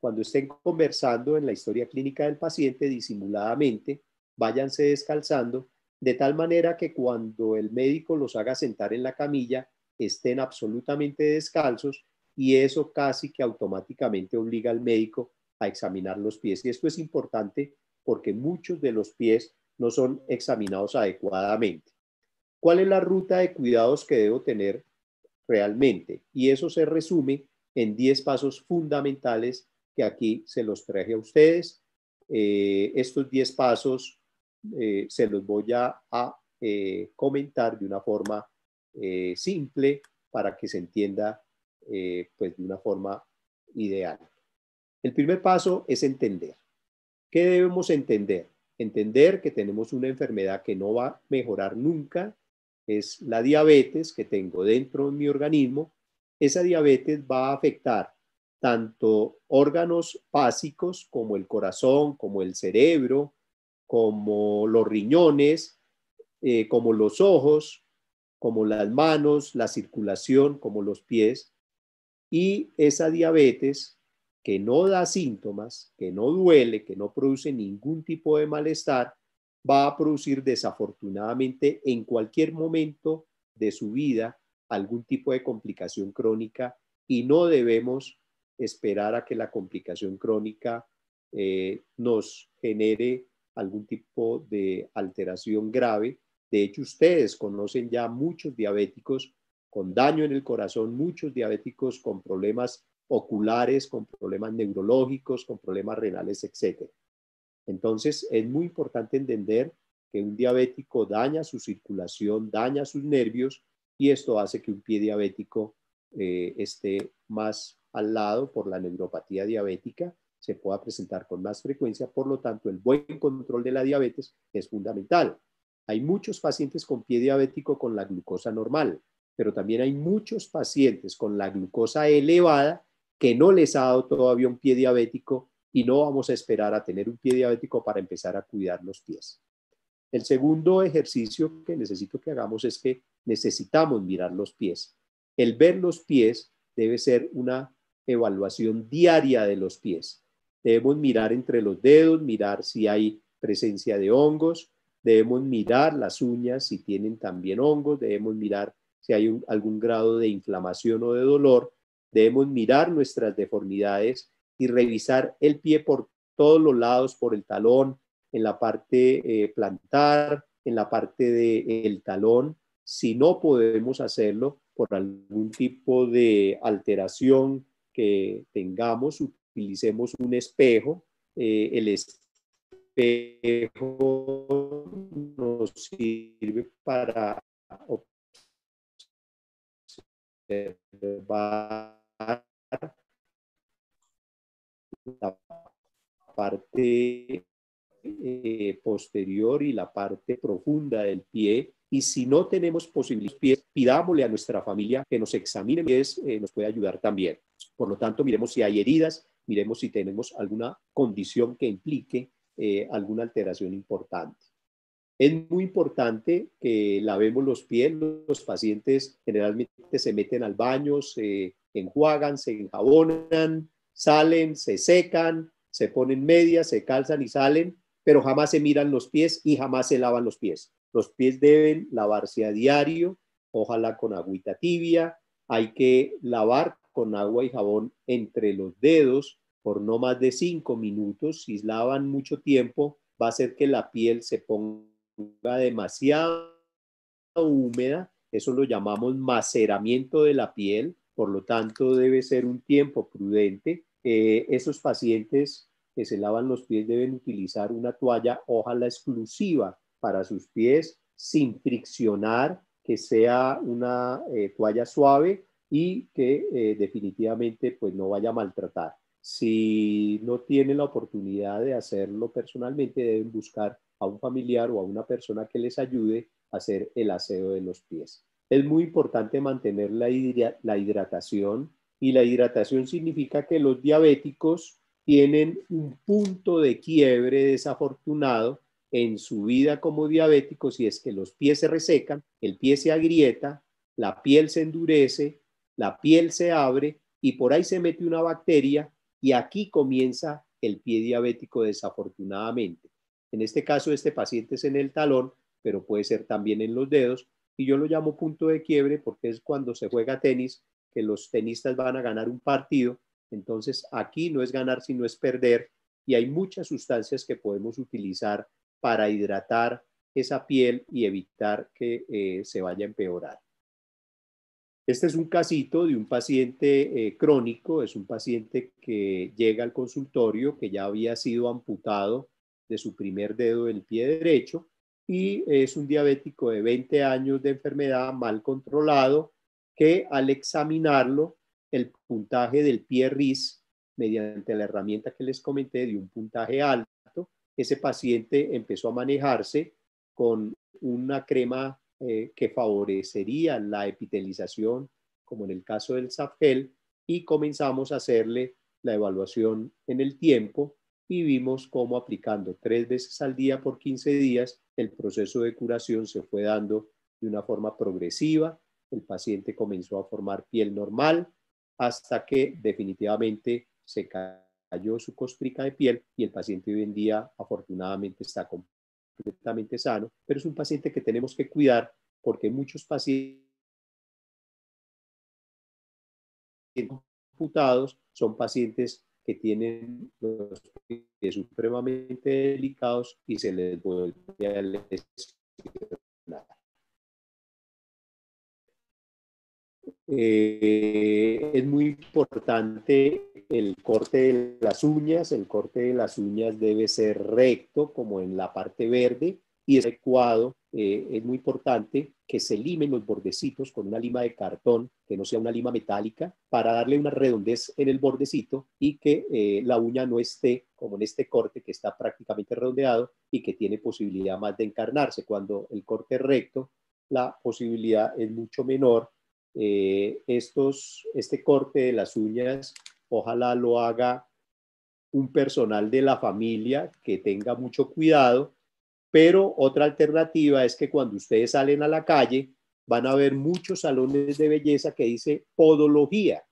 Cuando estén conversando en la historia clínica del paciente disimuladamente, váyanse descalzando de tal manera que cuando el médico los haga sentar en la camilla, estén absolutamente descalzos y eso casi que automáticamente obliga al médico a examinar los pies. Y esto es importante porque muchos de los pies no son examinados adecuadamente. ¿Cuál es la ruta de cuidados que debo tener realmente? Y eso se resume en 10 pasos fundamentales que aquí se los traje a ustedes. Eh, estos 10 pasos eh, se los voy a, eh, comentar de una forma simple para que se entienda pues de una forma ideal. El primer paso es entender. ¿Qué debemos entender? Entender que tenemos una enfermedad que no va a mejorar nunca, es la diabetes que tengo dentro de mi organismo. Esa diabetes va a afectar tanto órganos básicos como el corazón, como el cerebro, como los riñones, eh, como los ojos, como las manos, la circulación, como los pies. Y esa diabetes que no da síntomas, que no duele, que no produce ningún tipo de malestar, va a producir desafortunadamente en cualquier momento de su vida algún tipo de complicación crónica y no debemos esperar a que la complicación crónica eh, nos genere algún tipo de alteración grave. De hecho, ustedes conocen ya muchos diabéticos con daño en el corazón, muchos diabéticos con problemas oculares, con problemas neurológicos, con problemas renales, etc. Entonces, es muy importante entender que un diabético daña su circulación, daña sus nervios y esto hace que un pie diabético eh, esté más al lado por la neuropatía diabética, se pueda presentar con más frecuencia. Por lo tanto, el buen control de la diabetes es fundamental. Hay muchos pacientes con pie diabético con la glucosa normal, pero también hay muchos pacientes con la glucosa elevada que no les ha dado todavía un pie diabético y no vamos a esperar a tener un pie diabético para empezar a cuidar los pies. El segundo ejercicio que necesito que hagamos es que necesitamos mirar los pies. El ver los pies debe ser una evaluación diaria de los pies. Debemos mirar entre los dedos, mirar si hay presencia de hongos, debemos mirar las uñas si tienen también hongos, debemos mirar si hay algún grado de inflamación o de dolor Debemos mirar nuestras deformidades y revisar el pie por todos los lados, por el talón, en la parte eh, plantar, en la parte del talón. Si no podemos hacerlo por algún tipo de alteración que tengamos, utilicemos un espejo. Eh, el espejo nos sirve para observar la parte eh, posterior y la parte profunda del pie. Y si no tenemos pies, pidámosle a nuestra familia que nos examine pies, eh, nos puede ayudar también. Por lo tanto, miremos si hay heridas, miremos si tenemos alguna condición que implique eh, alguna alteración importante. Es muy importante que lavemos los pies. Los pacientes generalmente se meten al baño, se enjuagan, se enjabonan, salen, se secan, se ponen medias, se calzan y salen, pero jamás se miran los pies y jamás se lavan los pies. Los pies deben lavarse a diario, ojalá con agüita tibia. Hay que lavar con agua y jabón entre los dedos por no más de cinco minutos. Si lavan mucho tiempo, va a hacer que la piel se ponga demasiado húmeda. Eso lo llamamos maceramiento de la piel por lo tanto debe ser un tiempo prudente. Eh, esos pacientes que se lavan los pies deben utilizar una toalla, ojalá exclusiva para sus pies, sin friccionar, que sea una eh, toalla suave y que eh, definitivamente pues no vaya a maltratar. Si no tienen la oportunidad de hacerlo personalmente, deben buscar a un familiar o a una persona que les ayude a hacer el aseo de los pies. Es muy importante mantener la, hidratación y la hidratación significa que los diabéticos tienen un punto de quiebre desafortunado en su vida como diabéticos y es que los pies se resecan, el pie se agrieta, la piel se endurece, la piel se abre y por ahí se mete una bacteria y aquí comienza el pie diabético desafortunadamente. En este caso, este paciente es en el talón, pero puede ser también en los dedos y yo lo llamo punto de quiebre porque es cuando se juega tenis, que los tenistas van a ganar un partido. Entonces aquí no es ganar, sino es perder. Y hay muchas sustancias que podemos utilizar para hidratar esa piel y evitar que eh, se vaya a empeorar. Este es un casito de un paciente eh, crónico, es un paciente que llega al consultorio que ya había sido amputado de su primer dedo del pie derecho y es un diabético de 20 años de enfermedad mal controlado que al examinarlo, el puntaje del pie RIS mediante la herramienta que les comenté de un puntaje alto, ese paciente empezó a manejarse con una crema eh, que favorecería la epitelización, como en el caso del Safgel, y comenzamos a hacerle la evaluación en el tiempo y vimos cómo aplicando tres veces al día por 15 días, el proceso de curación se fue dando de una forma progresiva, el paciente comenzó a formar piel normal hasta que definitivamente se cayó su costrica de piel y el paciente hoy en día afortunadamente está completamente sano, pero es un paciente que tenemos que cuidar porque muchos pacientes computados son pacientes que tienen los pies supremamente delicados y se les vuelve a lesionar. Eh, es muy importante el corte de las uñas. El corte de las uñas debe ser recto, como en la parte verde, y es adecuado. Eh, es muy importante que se limen los bordecitos con una lima de cartón, que no sea una lima metálica, para darle una redondez en el bordecito y que eh, la uña no esté como en este corte que está prácticamente redondeado y que tiene posibilidad más de encarnarse. Cuando el corte es recto, la posibilidad es mucho menor eh, estos, este corte de las uñas, ojalá lo haga un personal de la familia que tenga mucho cuidado, pero otra alternativa es que cuando ustedes salen a la calle van a ver muchos salones de belleza que dice podología.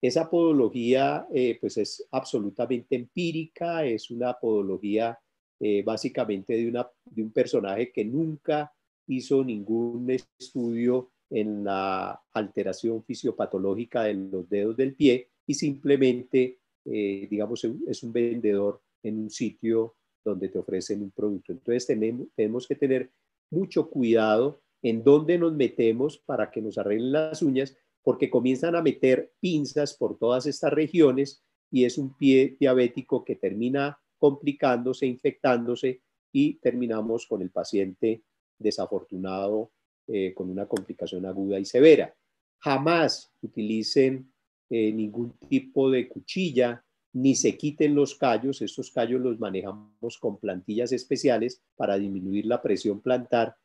Esa podología eh, pues es absolutamente empírica, es una podología eh, básicamente de, una, de un personaje que nunca hizo ningún estudio en la alteración fisiopatológica de los dedos del pie y simplemente, eh, digamos, es un vendedor en un sitio donde te ofrecen un producto. Entonces tenemos, tenemos que tener mucho cuidado en dónde nos metemos para que nos arreglen las uñas, porque comienzan a meter pinzas por todas estas regiones y es un pie diabético que termina complicándose, infectándose y terminamos con el paciente desafortunado eh, con una complicación aguda y severa. Jamás utilicen eh, ningún tipo de cuchilla ni se quiten los callos. Estos callos los manejamos con plantillas especiales para disminuir la presión plantar.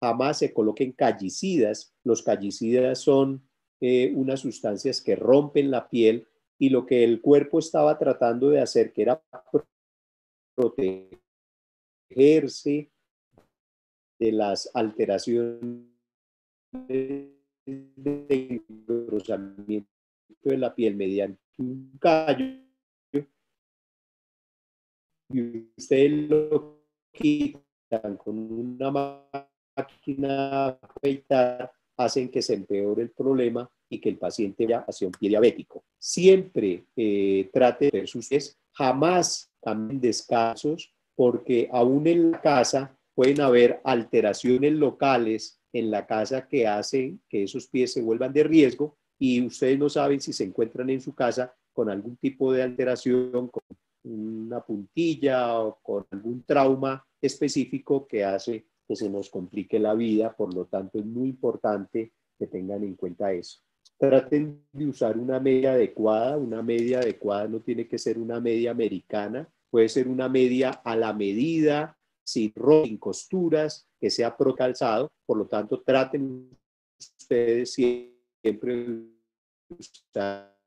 Jamás se coloquen callicidas. Los callicidas son eh, unas sustancias que rompen la piel y lo que el cuerpo estaba tratando de hacer, que era protegerse de las alteraciones de de la piel mediante un callo y ustedes lo quitan con una máquina afeitar, hacen que se empeore el problema y que el paciente vaya hacia un pie diabético. Siempre eh, trate de ver sus pies, jamás cambien descansos, porque aún en la casa pueden haber alteraciones locales en la casa que hacen que esos pies se vuelvan de riesgo y ustedes no saben si se encuentran en su casa con algún tipo de alteración, una puntilla o con algún trauma específico que hace que se nos complique la vida. Por lo tanto, es muy importante que tengan en cuenta eso. Traten de usar una media adecuada. Una media adecuada no tiene que ser una media americana, puede ser una media a la medida sin, sin costuras, que sea pro calzado. Por lo tanto, traten ustedes siempre usar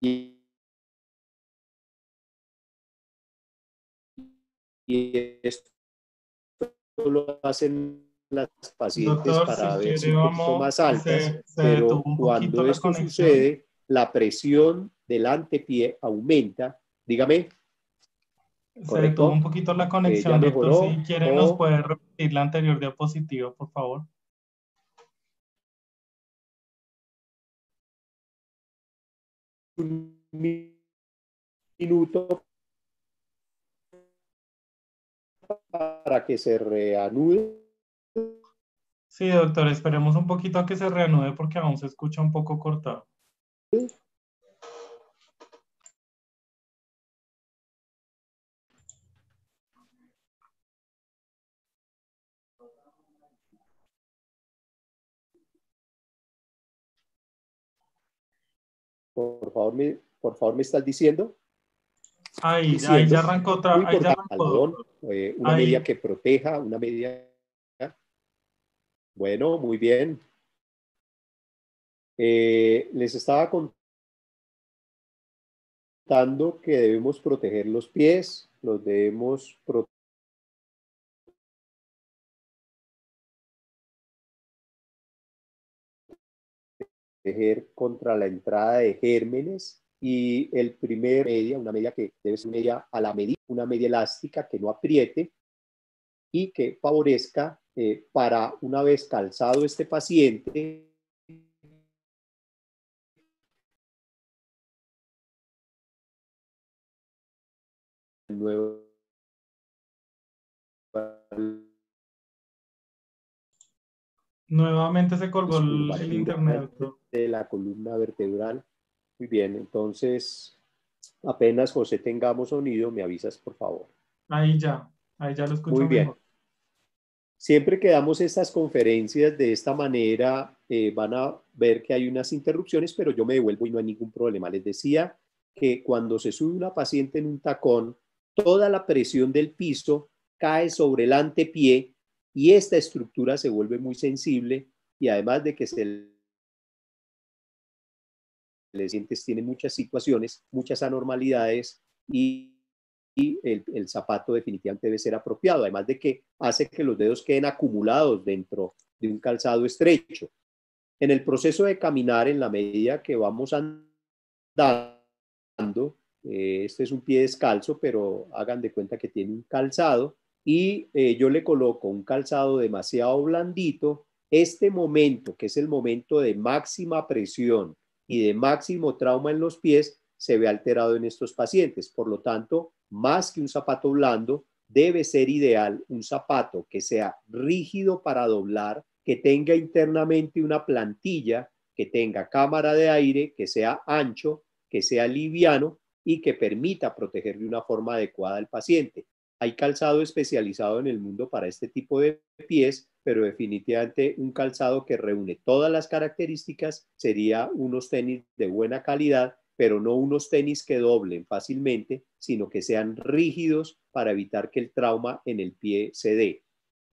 y, esto lo hacen las pacientes para ver si son más altas, pero cuando esto sucede, la presión del antepié aumenta. Dígame. Se detuvo un poquito la conexión, doctor. Si quiere, nos puede repetir la anterior diapositiva, por favor. Un minuto para que se reanude Sí, doctor, esperemos un poquito a que se reanude porque aún se escucha un poco cortado. Por favor, me, por favor, ¿me estás diciendo? Ahí, ahí ya arrancó otra. Ahí ya arrancó. Eh, una media que proteja, una media. Bueno, muy bien. Eh, les estaba contando que debemos proteger los pies, los debemos proteger contra la entrada de gérmenes y el primer media, una media que debe ser media a la medida, una media elástica que no apriete y que favorezca eh, para una vez calzado este paciente nuevo Nuevamente se colgó el internet. De la columna vertebral muy bien, entonces apenas José tengamos sonido, me avisas por favor. Ahí ya, ahí ya lo escucho. Muy bien. Siempre que damos estas conferencias de esta manera, eh, van a ver que hay unas interrupciones, pero yo me devuelvo y no hay ningún problema. Les decía que cuando se sube una paciente en un tacón, toda la presión del piso cae sobre el antepié y esta estructura se vuelve muy sensible y además de que se adolescentes tienen muchas situaciones, muchas anormalidades y, el, zapato definitivamente debe ser apropiado, además de que hace que los dedos queden acumulados dentro de un calzado estrecho. En el proceso de caminar, en la medida que vamos andando, eh, este es un pie descalzo, pero hagan de cuenta que tiene un calzado y eh, yo le coloco un calzado demasiado blandito. Este momento, que es el momento de máxima presión y de máximo trauma en los pies se ve alterado en estos pacientes. Por lo tanto, más que un zapato blando, debe ser ideal un zapato que sea rígido para doblar, que tenga internamente una plantilla, que tenga cámara de aire, que sea ancho, que sea liviano y que permita proteger de una forma adecuada al paciente. Hay calzado especializado en el mundo para este tipo de pies pero definitivamente un calzado que reúne todas las características sería unos tenis de buena calidad, pero no unos tenis que doblen fácilmente, sino que sean rígidos para evitar que el trauma en el pie se dé.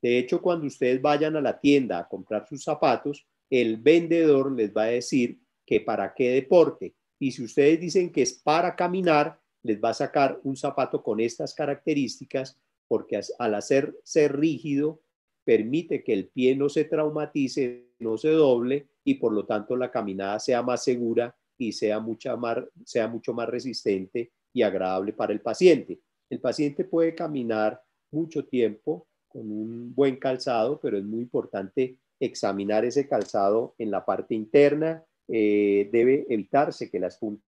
De hecho, cuando ustedes vayan a la tienda a comprar sus zapatos, el vendedor les va a decir que para qué deporte. Y si ustedes dicen que es para caminar, les va a sacar un zapato con estas características, porque al hacerse rígido, permite que el pie no se traumatice, no se doble y por lo tanto la caminada sea más segura y sea, mucha más, sea mucho más resistente y agradable para el paciente. El paciente puede caminar mucho tiempo con un buen calzado, pero es muy importante examinar ese calzado en la parte interna. Eh, debe evitarse que las puntas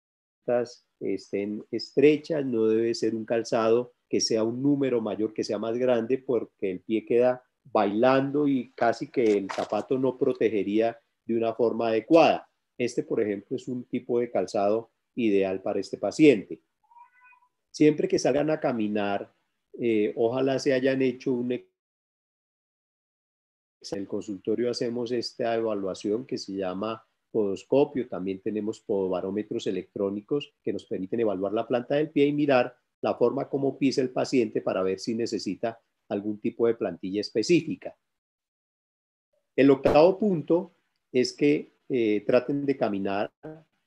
estén estrechas, no debe ser un calzado que sea un número mayor, que sea más grande, porque el pie queda bailando y casi que el zapato no protegería de una forma adecuada. Este, por ejemplo, es un tipo de calzado ideal para este paciente. Siempre que salgan a caminar, eh, ojalá se hayan hecho un... En el consultorio hacemos esta evaluación que se llama podoscopio, también tenemos podobarómetros electrónicos que nos permiten evaluar la planta del pie y mirar la forma como pisa el paciente para ver si necesita algún tipo de plantilla específica. El octavo punto es que eh, traten de caminar,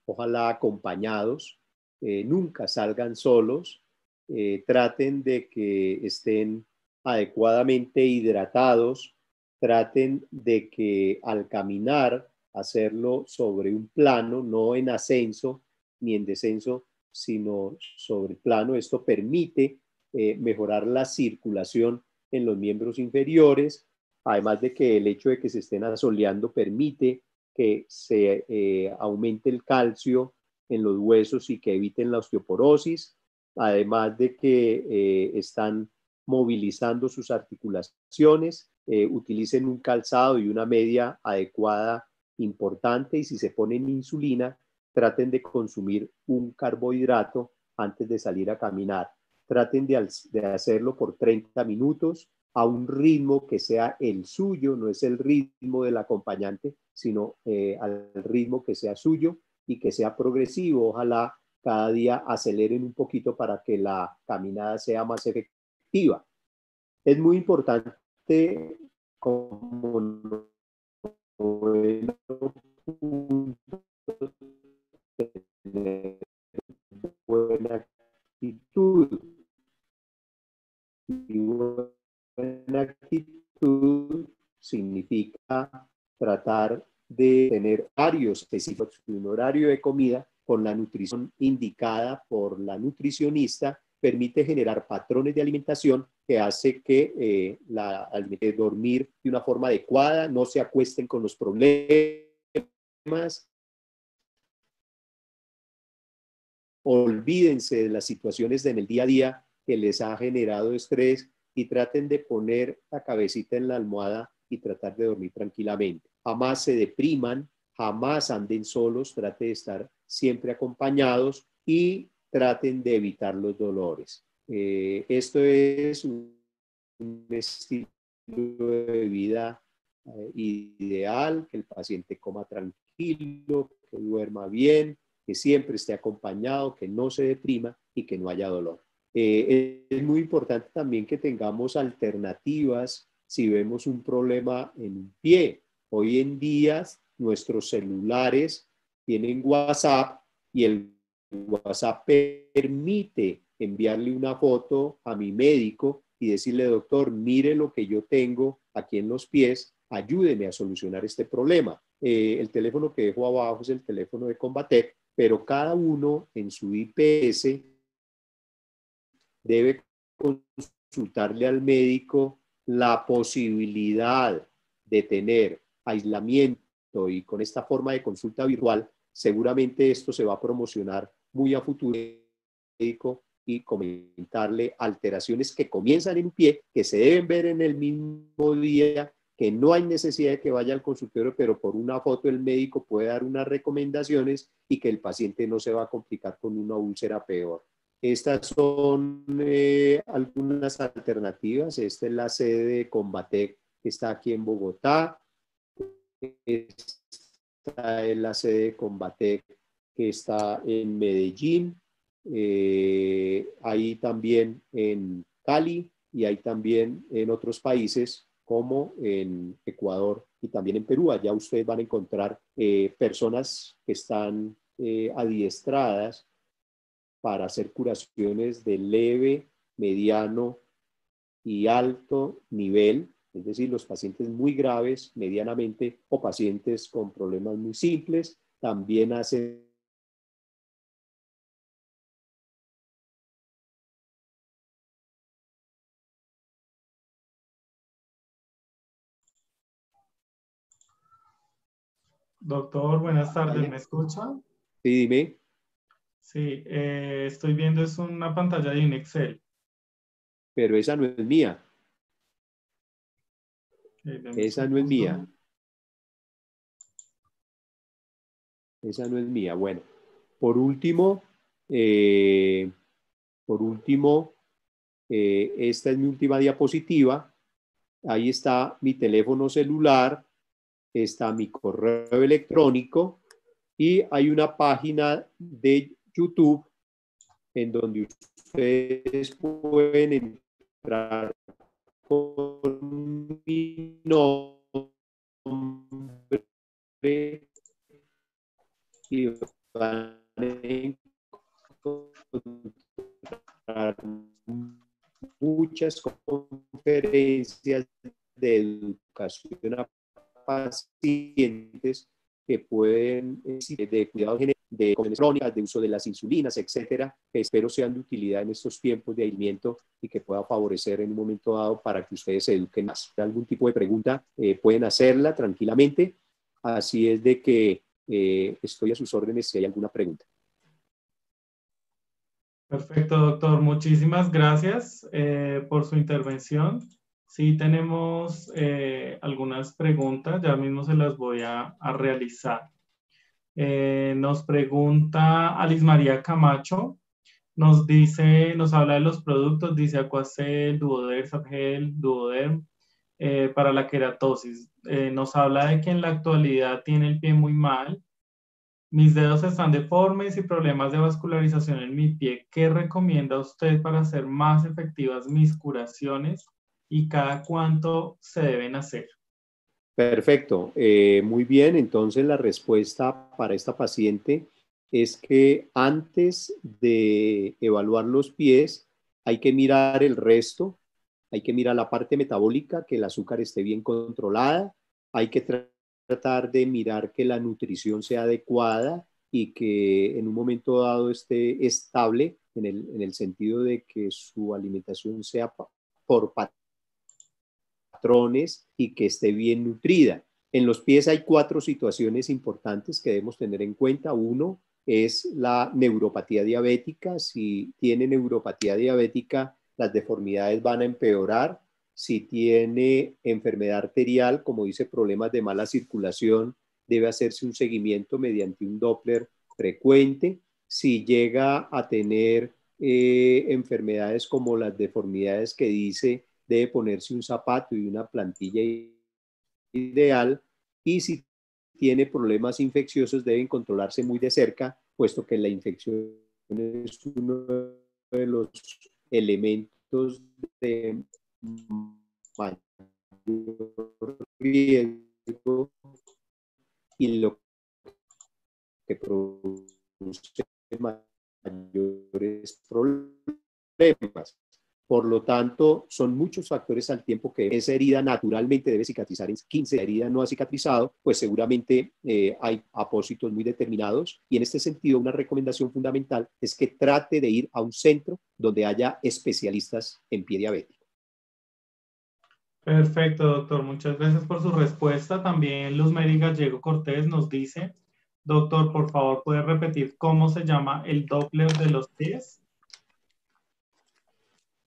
ojalá acompañados, eh, nunca salgan solos, eh, traten de que estén adecuadamente hidratados, traten de que al caminar hacerlo sobre un plano, no en ascenso ni en descenso, sino sobre el plano. Esto permite mejorar la circulación en los miembros inferiores, además de que el hecho de que se estén asoleando permite que se eh, aumente el calcio en los huesos y que eviten la osteoporosis, además de que eh, están movilizando sus articulaciones, eh, utilicen un calzado y una media adecuada importante y si se ponen insulina, traten de consumir un carbohidrato antes de salir a caminar traten de, hacerlo por 30 minutos a un ritmo que sea el suyo, no es el ritmo del acompañante, sino eh, al ritmo que sea suyo. y que sea progresivo. Ojalá cada día aceleren un poquito para que la caminada sea más efectiva. Es muy importante buena actitud. Y buena actitud significa tratar de tener horarios específicos, un horario de comida con la nutrición indicada por la nutricionista permite generar patrones de alimentación que hace que eh, la, dormir de una forma adecuada, no se acuesten con los problemas, olvídense de las situaciones en el día a día que les ha generado estrés y traten de poner la cabecita en la almohada y tratar de dormir tranquilamente. Jamás se depriman, jamás anden solos, traten de estar siempre acompañados y traten de evitar los dolores. Eh, esto es un, estilo de vida eh, ideal, que el paciente coma tranquilo, que duerma bien, que siempre esté acompañado, que no se deprima y que no haya dolor. Eh, es muy importante también que tengamos alternativas si vemos un problema en un pie. Hoy en día nuestros celulares tienen WhatsApp y el WhatsApp permite enviarle una foto a mi médico y decirle, doctor, mire lo que yo tengo aquí en los pies, ayúdeme a solucionar este problema. Eh, el teléfono que dejo abajo es el teléfono de Combatec, pero cada uno en su IPS debe consultarle al médico la posibilidad de tener aislamiento y con esta forma de consulta virtual, seguramente esto se va a promocionar muy a futuro y comentarle alteraciones que comienzan en un pie, que se deben ver en el mismo día, que no hay necesidad de que vaya al consultorio, pero por una foto el médico puede dar unas recomendaciones y que el paciente no se va a complicar con una úlcera peor. Estas son eh, algunas alternativas. Esta es la sede de Combatec que está aquí en Bogotá. Esta es la sede de Combatec que está en Medellín, eh, ahí también en Cali y hay también en otros países como en Ecuador y también en Perú. Allá ustedes van a encontrar eh, personas que están eh, adiestradas para hacer curaciones de leve, mediano y alto nivel, es decir, los pacientes muy graves, medianamente, o pacientes con problemas muy simples, también hacen Doctor, buenas tardes, ¿me escucha? Sí, dime. Sí, eh, estoy viendo es una pantalla de un Excel. Pero esa no es mía. esa no es mía. Esa no es mía. Bueno, por último, eh, por último, eh, esta es mi última diapositiva. Ahí está mi teléfono celular está mi correo electrónico y hay una página de YouTube en donde ustedes pueden entrar con mi nombre y van a encontrar muchas conferencias de educación pacientes que pueden eh, de cuidado de condiciones crónicas, de uso de las insulinas, etcétera, que espero sean de utilidad en estos tiempos de aislamiento y que pueda favorecer en un momento dado para que ustedes se eduquen más. Algún tipo de pregunta eh, pueden hacerla tranquilamente. Así es de que eh, estoy a sus órdenes si hay alguna pregunta. Perfecto, doctor. Muchísimas gracias por su intervención. Sí, tenemos eh, algunas preguntas, ya mismo se las voy a, realizar. Eh, nos pregunta Alice María Camacho, nos dice, nos habla de los productos, dice Aquacel, Duoderm, Sapgel, Duoderm, eh, para la queratosis. nos habla de que en la actualidad tiene el pie muy mal Mis dedos están deformes y problemas de vascularización en mi pie. ¿Qué recomienda usted para hacer más efectivas mis curaciones y cada cuánto se deben hacer? Perfecto, eh, muy bien. Entonces la respuesta para esta paciente es que antes de evaluar los pies hay que mirar el resto, hay que mirar la parte metabólica, que el azúcar esté bien controlada, hay que tratar de mirar que la nutrición sea adecuada y que en un momento dado esté estable en el, en el sentido de que su alimentación sea por y que esté bien nutrida. En los pies hay cuatro situaciones importantes que debemos tener en cuenta. Uno es la neuropatía diabética. Si tiene neuropatía diabética, las deformidades van a empeorar. Si tiene enfermedad arterial, como dice, problemas de mala circulación, debe hacerse un seguimiento mediante un Doppler frecuente. Si llega a tener eh, enfermedades como las deformidades que dice, debe ponerse un zapato y una plantilla ideal. Y si tiene problemas infecciosos, deben controlarse muy de cerca, puesto que la infección es uno de los elementos de mayor riesgo y lo que produce mayores problemas. Por lo tanto, son muchos factores al tiempo que esa herida naturalmente debe cicatrizar en 15. La herida no ha cicatrizado, pues seguramente eh, hay apósitos muy determinados. Y en este sentido, una recomendación fundamental es que trate de ir a un centro donde haya especialistas en pie diabético. Perfecto, doctor. Muchas gracias por su respuesta. También Luz Mary Gallego Cortés nos dice, doctor, por favor, ¿puede repetir cómo se llama el Doppler de los pies?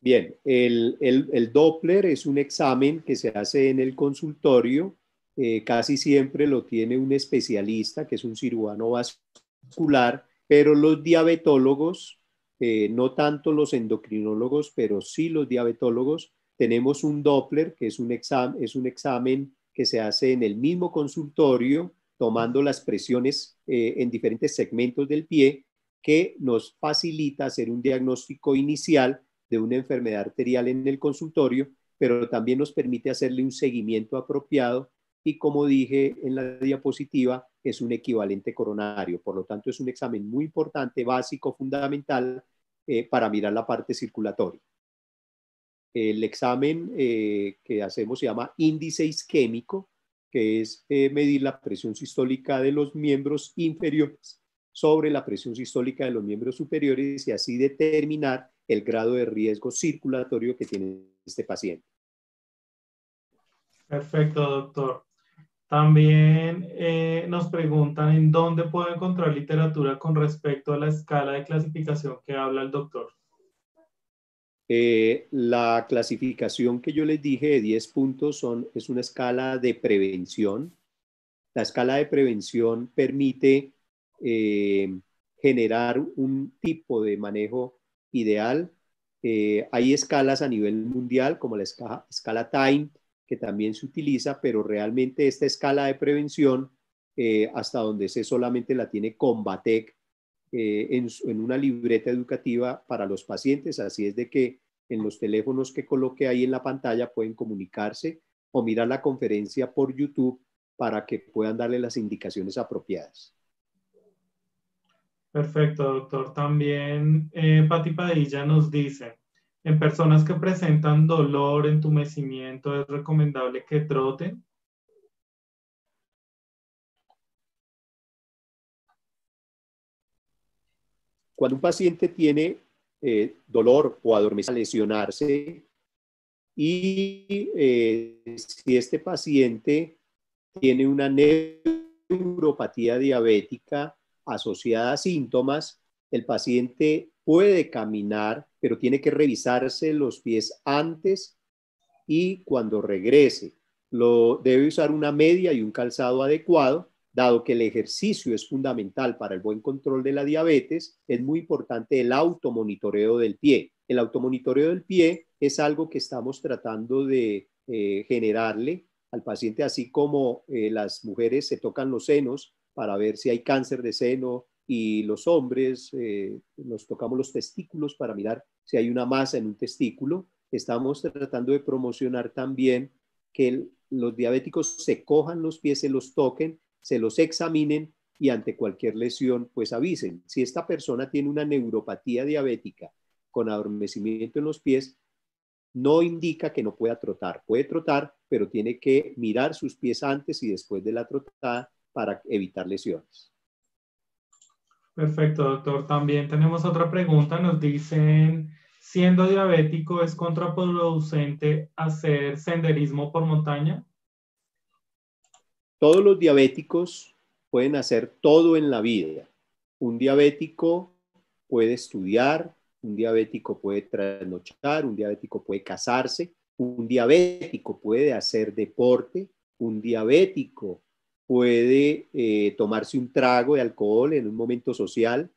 Bien, el, Doppler es un examen que se hace en el consultorio. Eh, casi siempre lo tiene un especialista, que es un cirujano vascular, pero los diabetólogos, eh, no tanto los endocrinólogos, pero sí los diabetólogos, tenemos un Doppler, que es un, examen, es un examen que se hace en el mismo consultorio, tomando las presiones eh, en diferentes segmentos del pie, que nos facilita hacer un diagnóstico inicial de una enfermedad arterial en el consultorio, pero también nos permite hacerle un seguimiento apropiado y como dije en la diapositiva, es un equivalente coronario. Por lo tanto, es un examen muy importante, básico, fundamental eh, para mirar la parte circulatoria. El examen eh, que hacemos se llama índice isquémico, que es eh, medir la presión sistólica de los miembros inferiores sobre la presión sistólica de los miembros superiores y así determinar el grado de riesgo circulatorio que tiene este paciente. Perfecto, doctor. También eh, nos preguntan en dónde puedo encontrar literatura con respecto a la escala de clasificación que habla el doctor. Eh, la clasificación que yo les dije de 10 puntos son, es una escala de prevención. La escala de prevención permite eh, generar un tipo de manejo ideal. Eh, hay escalas a nivel mundial, como la escala, Time, que también se utiliza, pero realmente esta escala de prevención, eh, hasta donde sé, solamente la tiene Combatec eh, en, en, una libreta educativa para los pacientes. Así es de que en los teléfonos que coloque ahí en la pantalla pueden comunicarse o mirar la conferencia por YouTube para que puedan darle las indicaciones apropiadas. Perfecto, doctor. También eh, Pati Padilla nos dice, en personas que presentan dolor, entumecimiento, ¿es recomendable que troten? Cuando un paciente tiene eh, dolor o adormece, lesionarse, y eh, si este paciente tiene una neuropatía diabética, asociada a síntomas, el paciente puede caminar, pero tiene que revisarse los pies antes y cuando regrese. Lo, debe usar una media y un calzado adecuado, dado que el ejercicio es fundamental para el buen control de la diabetes, es muy importante el automonitoreo del pie. El automonitoreo del pie es algo que estamos tratando de eh, generarle al paciente, así como eh, las mujeres se tocan los senos para ver si hay cáncer de seno y los hombres eh, nos tocamos los testículos para mirar si hay una masa en un testículo. Estamos tratando de promocionar también que los diabéticos se cojan los pies, se los toquen, se los examinen y ante cualquier lesión pues avisen. Si esta persona tiene una neuropatía diabética con adormecimiento en los pies, no indica que no pueda trotar. Puede trotar, pero tiene que mirar sus pies antes y después de la trotada para evitar lesiones. Perfecto, doctor. También tenemos otra pregunta. Nos dicen, siendo diabético, ¿es contraproducente hacer senderismo por montaña? Todos los diabéticos pueden hacer todo en la vida. Un diabético puede estudiar, un diabético puede trasnochar, un diabético puede casarse, un diabético puede hacer deporte, un diabético puede eh, tomarse un trago de alcohol en un momento social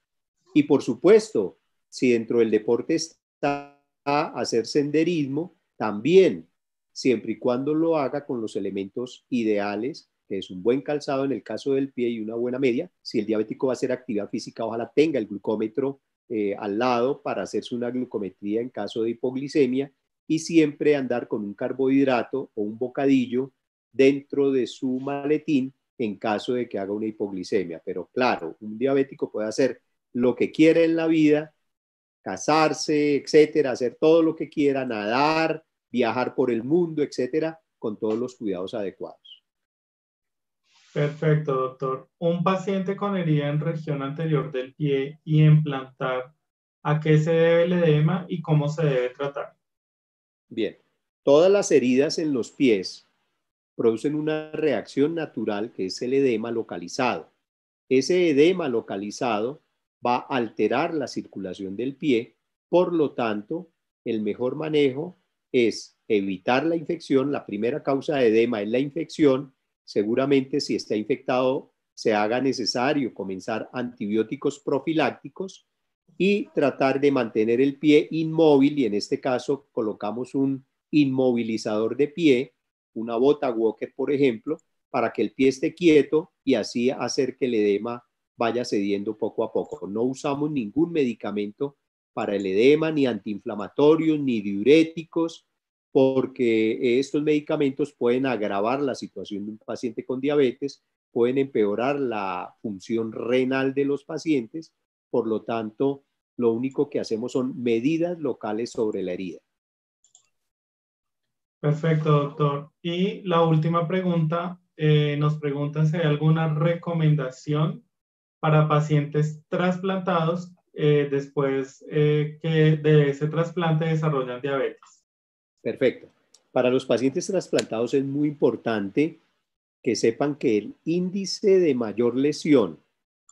y por supuesto, si dentro del deporte está hacer senderismo, también, siempre y cuando lo haga con los elementos ideales, que es un buen calzado en el caso del pie y una buena media. Si el diabético va a hacer actividad física, ojalá tenga el glucómetro eh, al lado para hacerse una glucometría en caso de hipoglicemia y siempre andar con un carbohidrato o un bocadillo dentro de su maletín en caso de que haga una hipoglicemia. Pero claro, un diabético puede hacer lo que quiera en la vida, casarse, etcétera, hacer todo lo que quiera, nadar, viajar por el mundo, etcétera, con todos los cuidados adecuados. Perfecto, doctor. Un paciente con herida en región anterior del pie y implantar, ¿a qué se debe el edema y cómo se debe tratar? Bien, todas las heridas en los pies producen una reacción natural que es el edema localizado. Ese edema localizado va a alterar la circulación del pie, por lo tanto, el mejor manejo es evitar la infección. La primera causa de edema es la infección seguramente si está infectado se haga necesario comenzar antibióticos profilácticos y tratar de mantener el pie inmóvil y en este caso colocamos un inmovilizador de pie, una bota Walker por ejemplo, para que el pie esté quieto y así hacer que el edema vaya cediendo poco a poco. No usamos ningún medicamento para el edema, ni antiinflamatorios, ni diuréticos, porque estos medicamentos pueden agravar la situación de un paciente con diabetes, pueden empeorar la función renal de los pacientes, por lo tanto, lo único que hacemos son medidas locales sobre la herida. Perfecto, doctor. Y la última pregunta, eh, nos preguntan si hay alguna recomendación para pacientes trasplantados eh, después eh, que de ese trasplante desarrollan diabetes. Perfecto. Para los pacientes trasplantados es muy importante que sepan que el índice de mayor lesión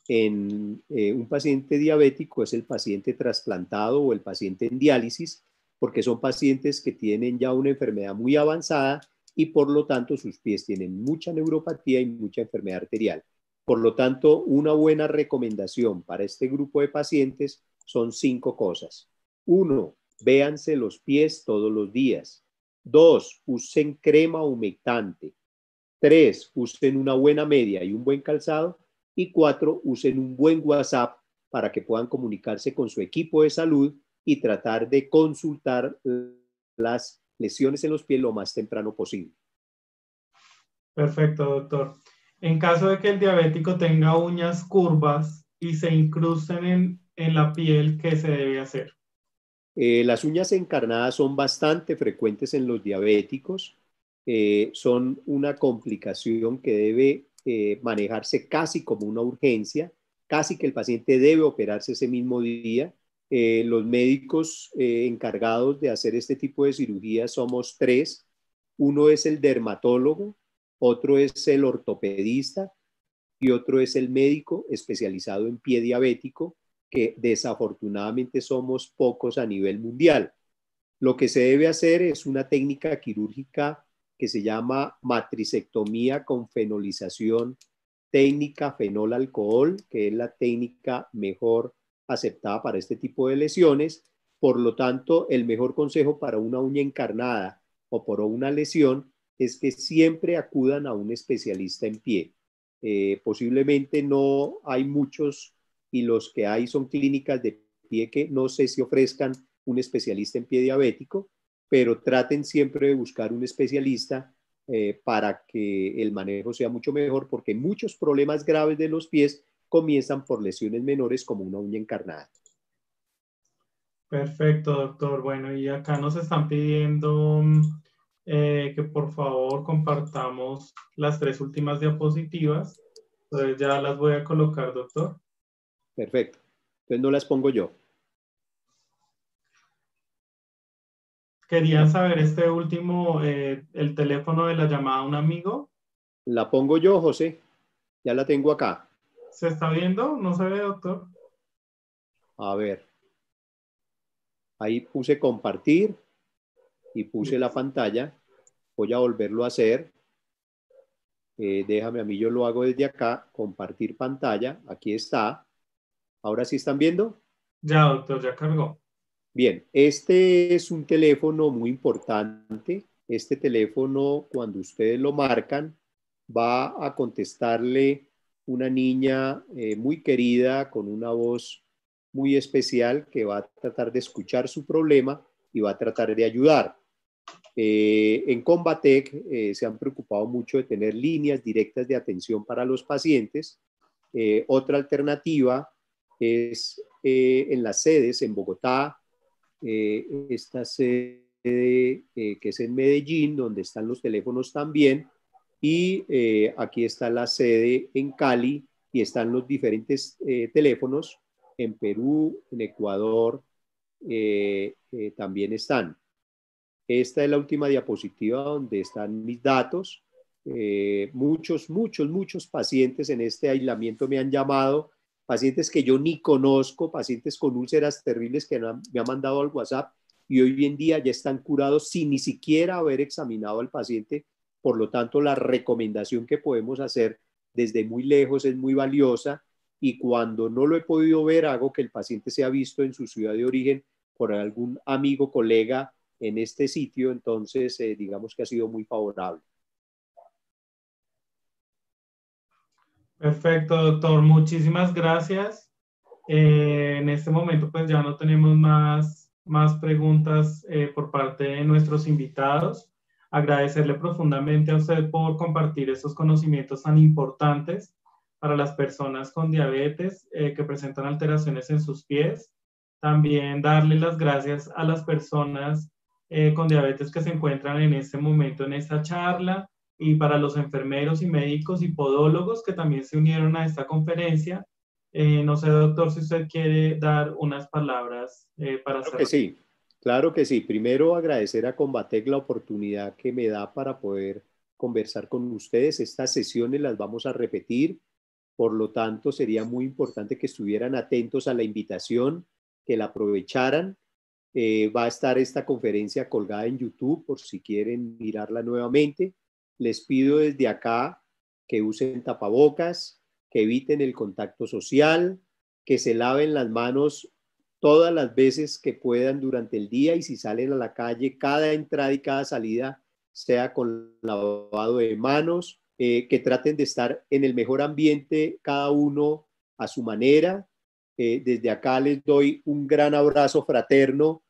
en eh, un paciente diabético es el paciente trasplantado o el paciente en diálisis, porque son pacientes que tienen ya una enfermedad muy avanzada y por lo tanto sus pies tienen mucha neuropatía y mucha enfermedad arterial. Por lo tanto, una buena recomendación para este grupo de pacientes son cinco cosas. Uno, véanse los pies todos los días. Dos, usen crema humectante. Tres, usen una buena media y un buen calzado. Y cuatro, usen un buen WhatsApp para que puedan comunicarse con su equipo de salud y tratar de consultar las lesiones en los pies lo más temprano posible. Perfecto, doctor. En caso de que el diabético tenga uñas curvas y se incrusten en, en la piel, ¿qué se debe hacer? Eh, las uñas encarnadas son bastante frecuentes en los diabéticos, eh, son una complicación que debe eh, manejarse casi como una urgencia, casi que el paciente debe operarse ese mismo día. Los médicos encargados de hacer este tipo de cirugía somos tres. Uno es el dermatólogo, otro es el ortopedista y otro es el médico especializado en pie diabético que desafortunadamente somos pocos a nivel mundial. Lo que se debe hacer es una técnica quirúrgica que se llama matricectomía con fenolización técnica fenol alcohol, que es la técnica mejor aceptada para este tipo de lesiones. Por lo tanto, el mejor consejo para una uña encarnada o por una lesión es que siempre acudan a un especialista en pie. Eh, posiblemente no hay muchos y los que hay son clínicas de pie que no sé si ofrezcan un especialista en pie diabético, pero traten siempre de buscar un especialista eh, para que el manejo sea mucho mejor, porque muchos problemas graves de los pies comienzan por lesiones menores como una uña encarnada. Perfecto, doctor. Bueno, y acá nos están pidiendo eh, que por favor compartamos las tres últimas diapositivas. Entonces ya las voy a colocar, doctor. Perfecto. Entonces no las pongo yo. Querían saber este último, eh, el teléfono de la llamada a un amigo. La pongo yo, José. Ya la tengo acá. ¿Se está viendo? ¿No se ve, doctor? A ver. Ahí puse compartir y puse la pantalla. Voy a volverlo a hacer. Eh, déjame a mí, yo lo hago desde acá. Compartir pantalla. Aquí está. ¿Ahora sí están viendo? Ya, doctor, ya cargó. Bien, este es un teléfono muy importante. Este teléfono, cuando ustedes lo marcan, va a contestarle una niña eh, muy querida con una voz muy especial que va a tratar de escuchar su problema y va a tratar de ayudar. Eh, en Combatec eh, se han preocupado mucho de tener líneas directas de atención para los pacientes. otra alternativa es en las sedes en Bogotá, esta sede que es en Medellín, donde están los teléfonos también, y eh, aquí está la sede en Cali y están los diferentes teléfonos en Perú, en Ecuador, también están. Esta es la última diapositiva donde están mis datos. muchos, muchos, muchos pacientes en este aislamiento me han llamado pacientes que yo ni conozco, pacientes con úlceras terribles que me han mandado al WhatsApp y hoy en día ya están curados sin ni siquiera haber examinado al paciente. Por lo tanto, la recomendación que podemos hacer desde muy lejos es muy valiosa y cuando no lo he podido ver, hago que el paciente sea visto en su ciudad de origen por algún amigo, colega en este sitio, entonces eh, digamos que ha sido muy favorable. Perfecto, doctor. Muchísimas gracias. Eh, en este momento, pues ya no tenemos más, más preguntas eh, por parte de nuestros invitados. Agradecerle profundamente a usted por compartir estos conocimientos tan importantes para las personas con diabetes eh, que presentan alteraciones en sus pies. También darle las gracias a las personas con diabetes que se encuentran en este momento en esta charla y para los enfermeros y médicos y podólogos que también se unieron a esta conferencia. Eh, no sé, doctor, si usted quiere dar unas palabras eh, para claro que sí, claro que sí. Primero agradecer a Combatec la oportunidad que me da para poder conversar con ustedes. Estas sesiones las vamos a repetir, por lo tanto sería muy importante que estuvieran atentos a la invitación, que la aprovecharan. Eh, va a estar esta conferencia colgada en YouTube por si quieren mirarla nuevamente les pido desde acá que usen tapabocas, que eviten el contacto social, que se laven las manos todas las veces que puedan durante el día y si salen a la calle, cada entrada y cada salida sea con lavado de manos, eh, que traten de estar en el mejor ambiente cada uno a su manera. Eh, desde acá les doy un gran abrazo fraterno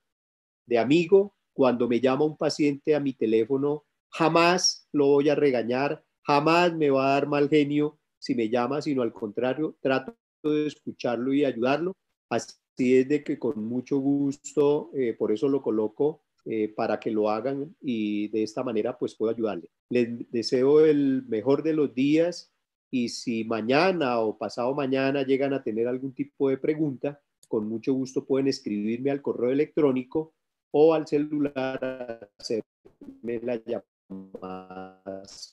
de amigo. Cuando me llama un paciente a mi teléfono, Jamás lo voy a regañar, jamás me va a dar mal genio si me llama, sino al contrario, trato de escucharlo y ayudarlo. Así es de que con mucho gusto, eh, por eso lo coloco eh, para que lo hagan y de esta manera pues puedo ayudarle. Les deseo el mejor de los días y si mañana o pasado mañana llegan a tener algún tipo de pregunta, con mucho gusto pueden escribirme al correo electrónico o al celular, hacerme la llamada más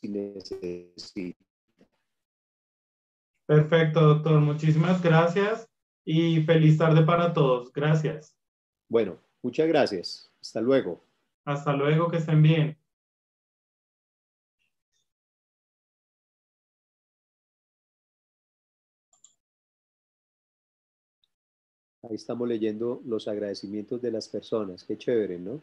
Perfecto, doctor. Muchísimas gracias y feliz tarde para todos. Gracias. Bueno, muchas gracias. Hasta luego. Hasta luego, que estén bien. Ahí estamos leyendo los agradecimientos de las personas. Qué chévere, ¿no?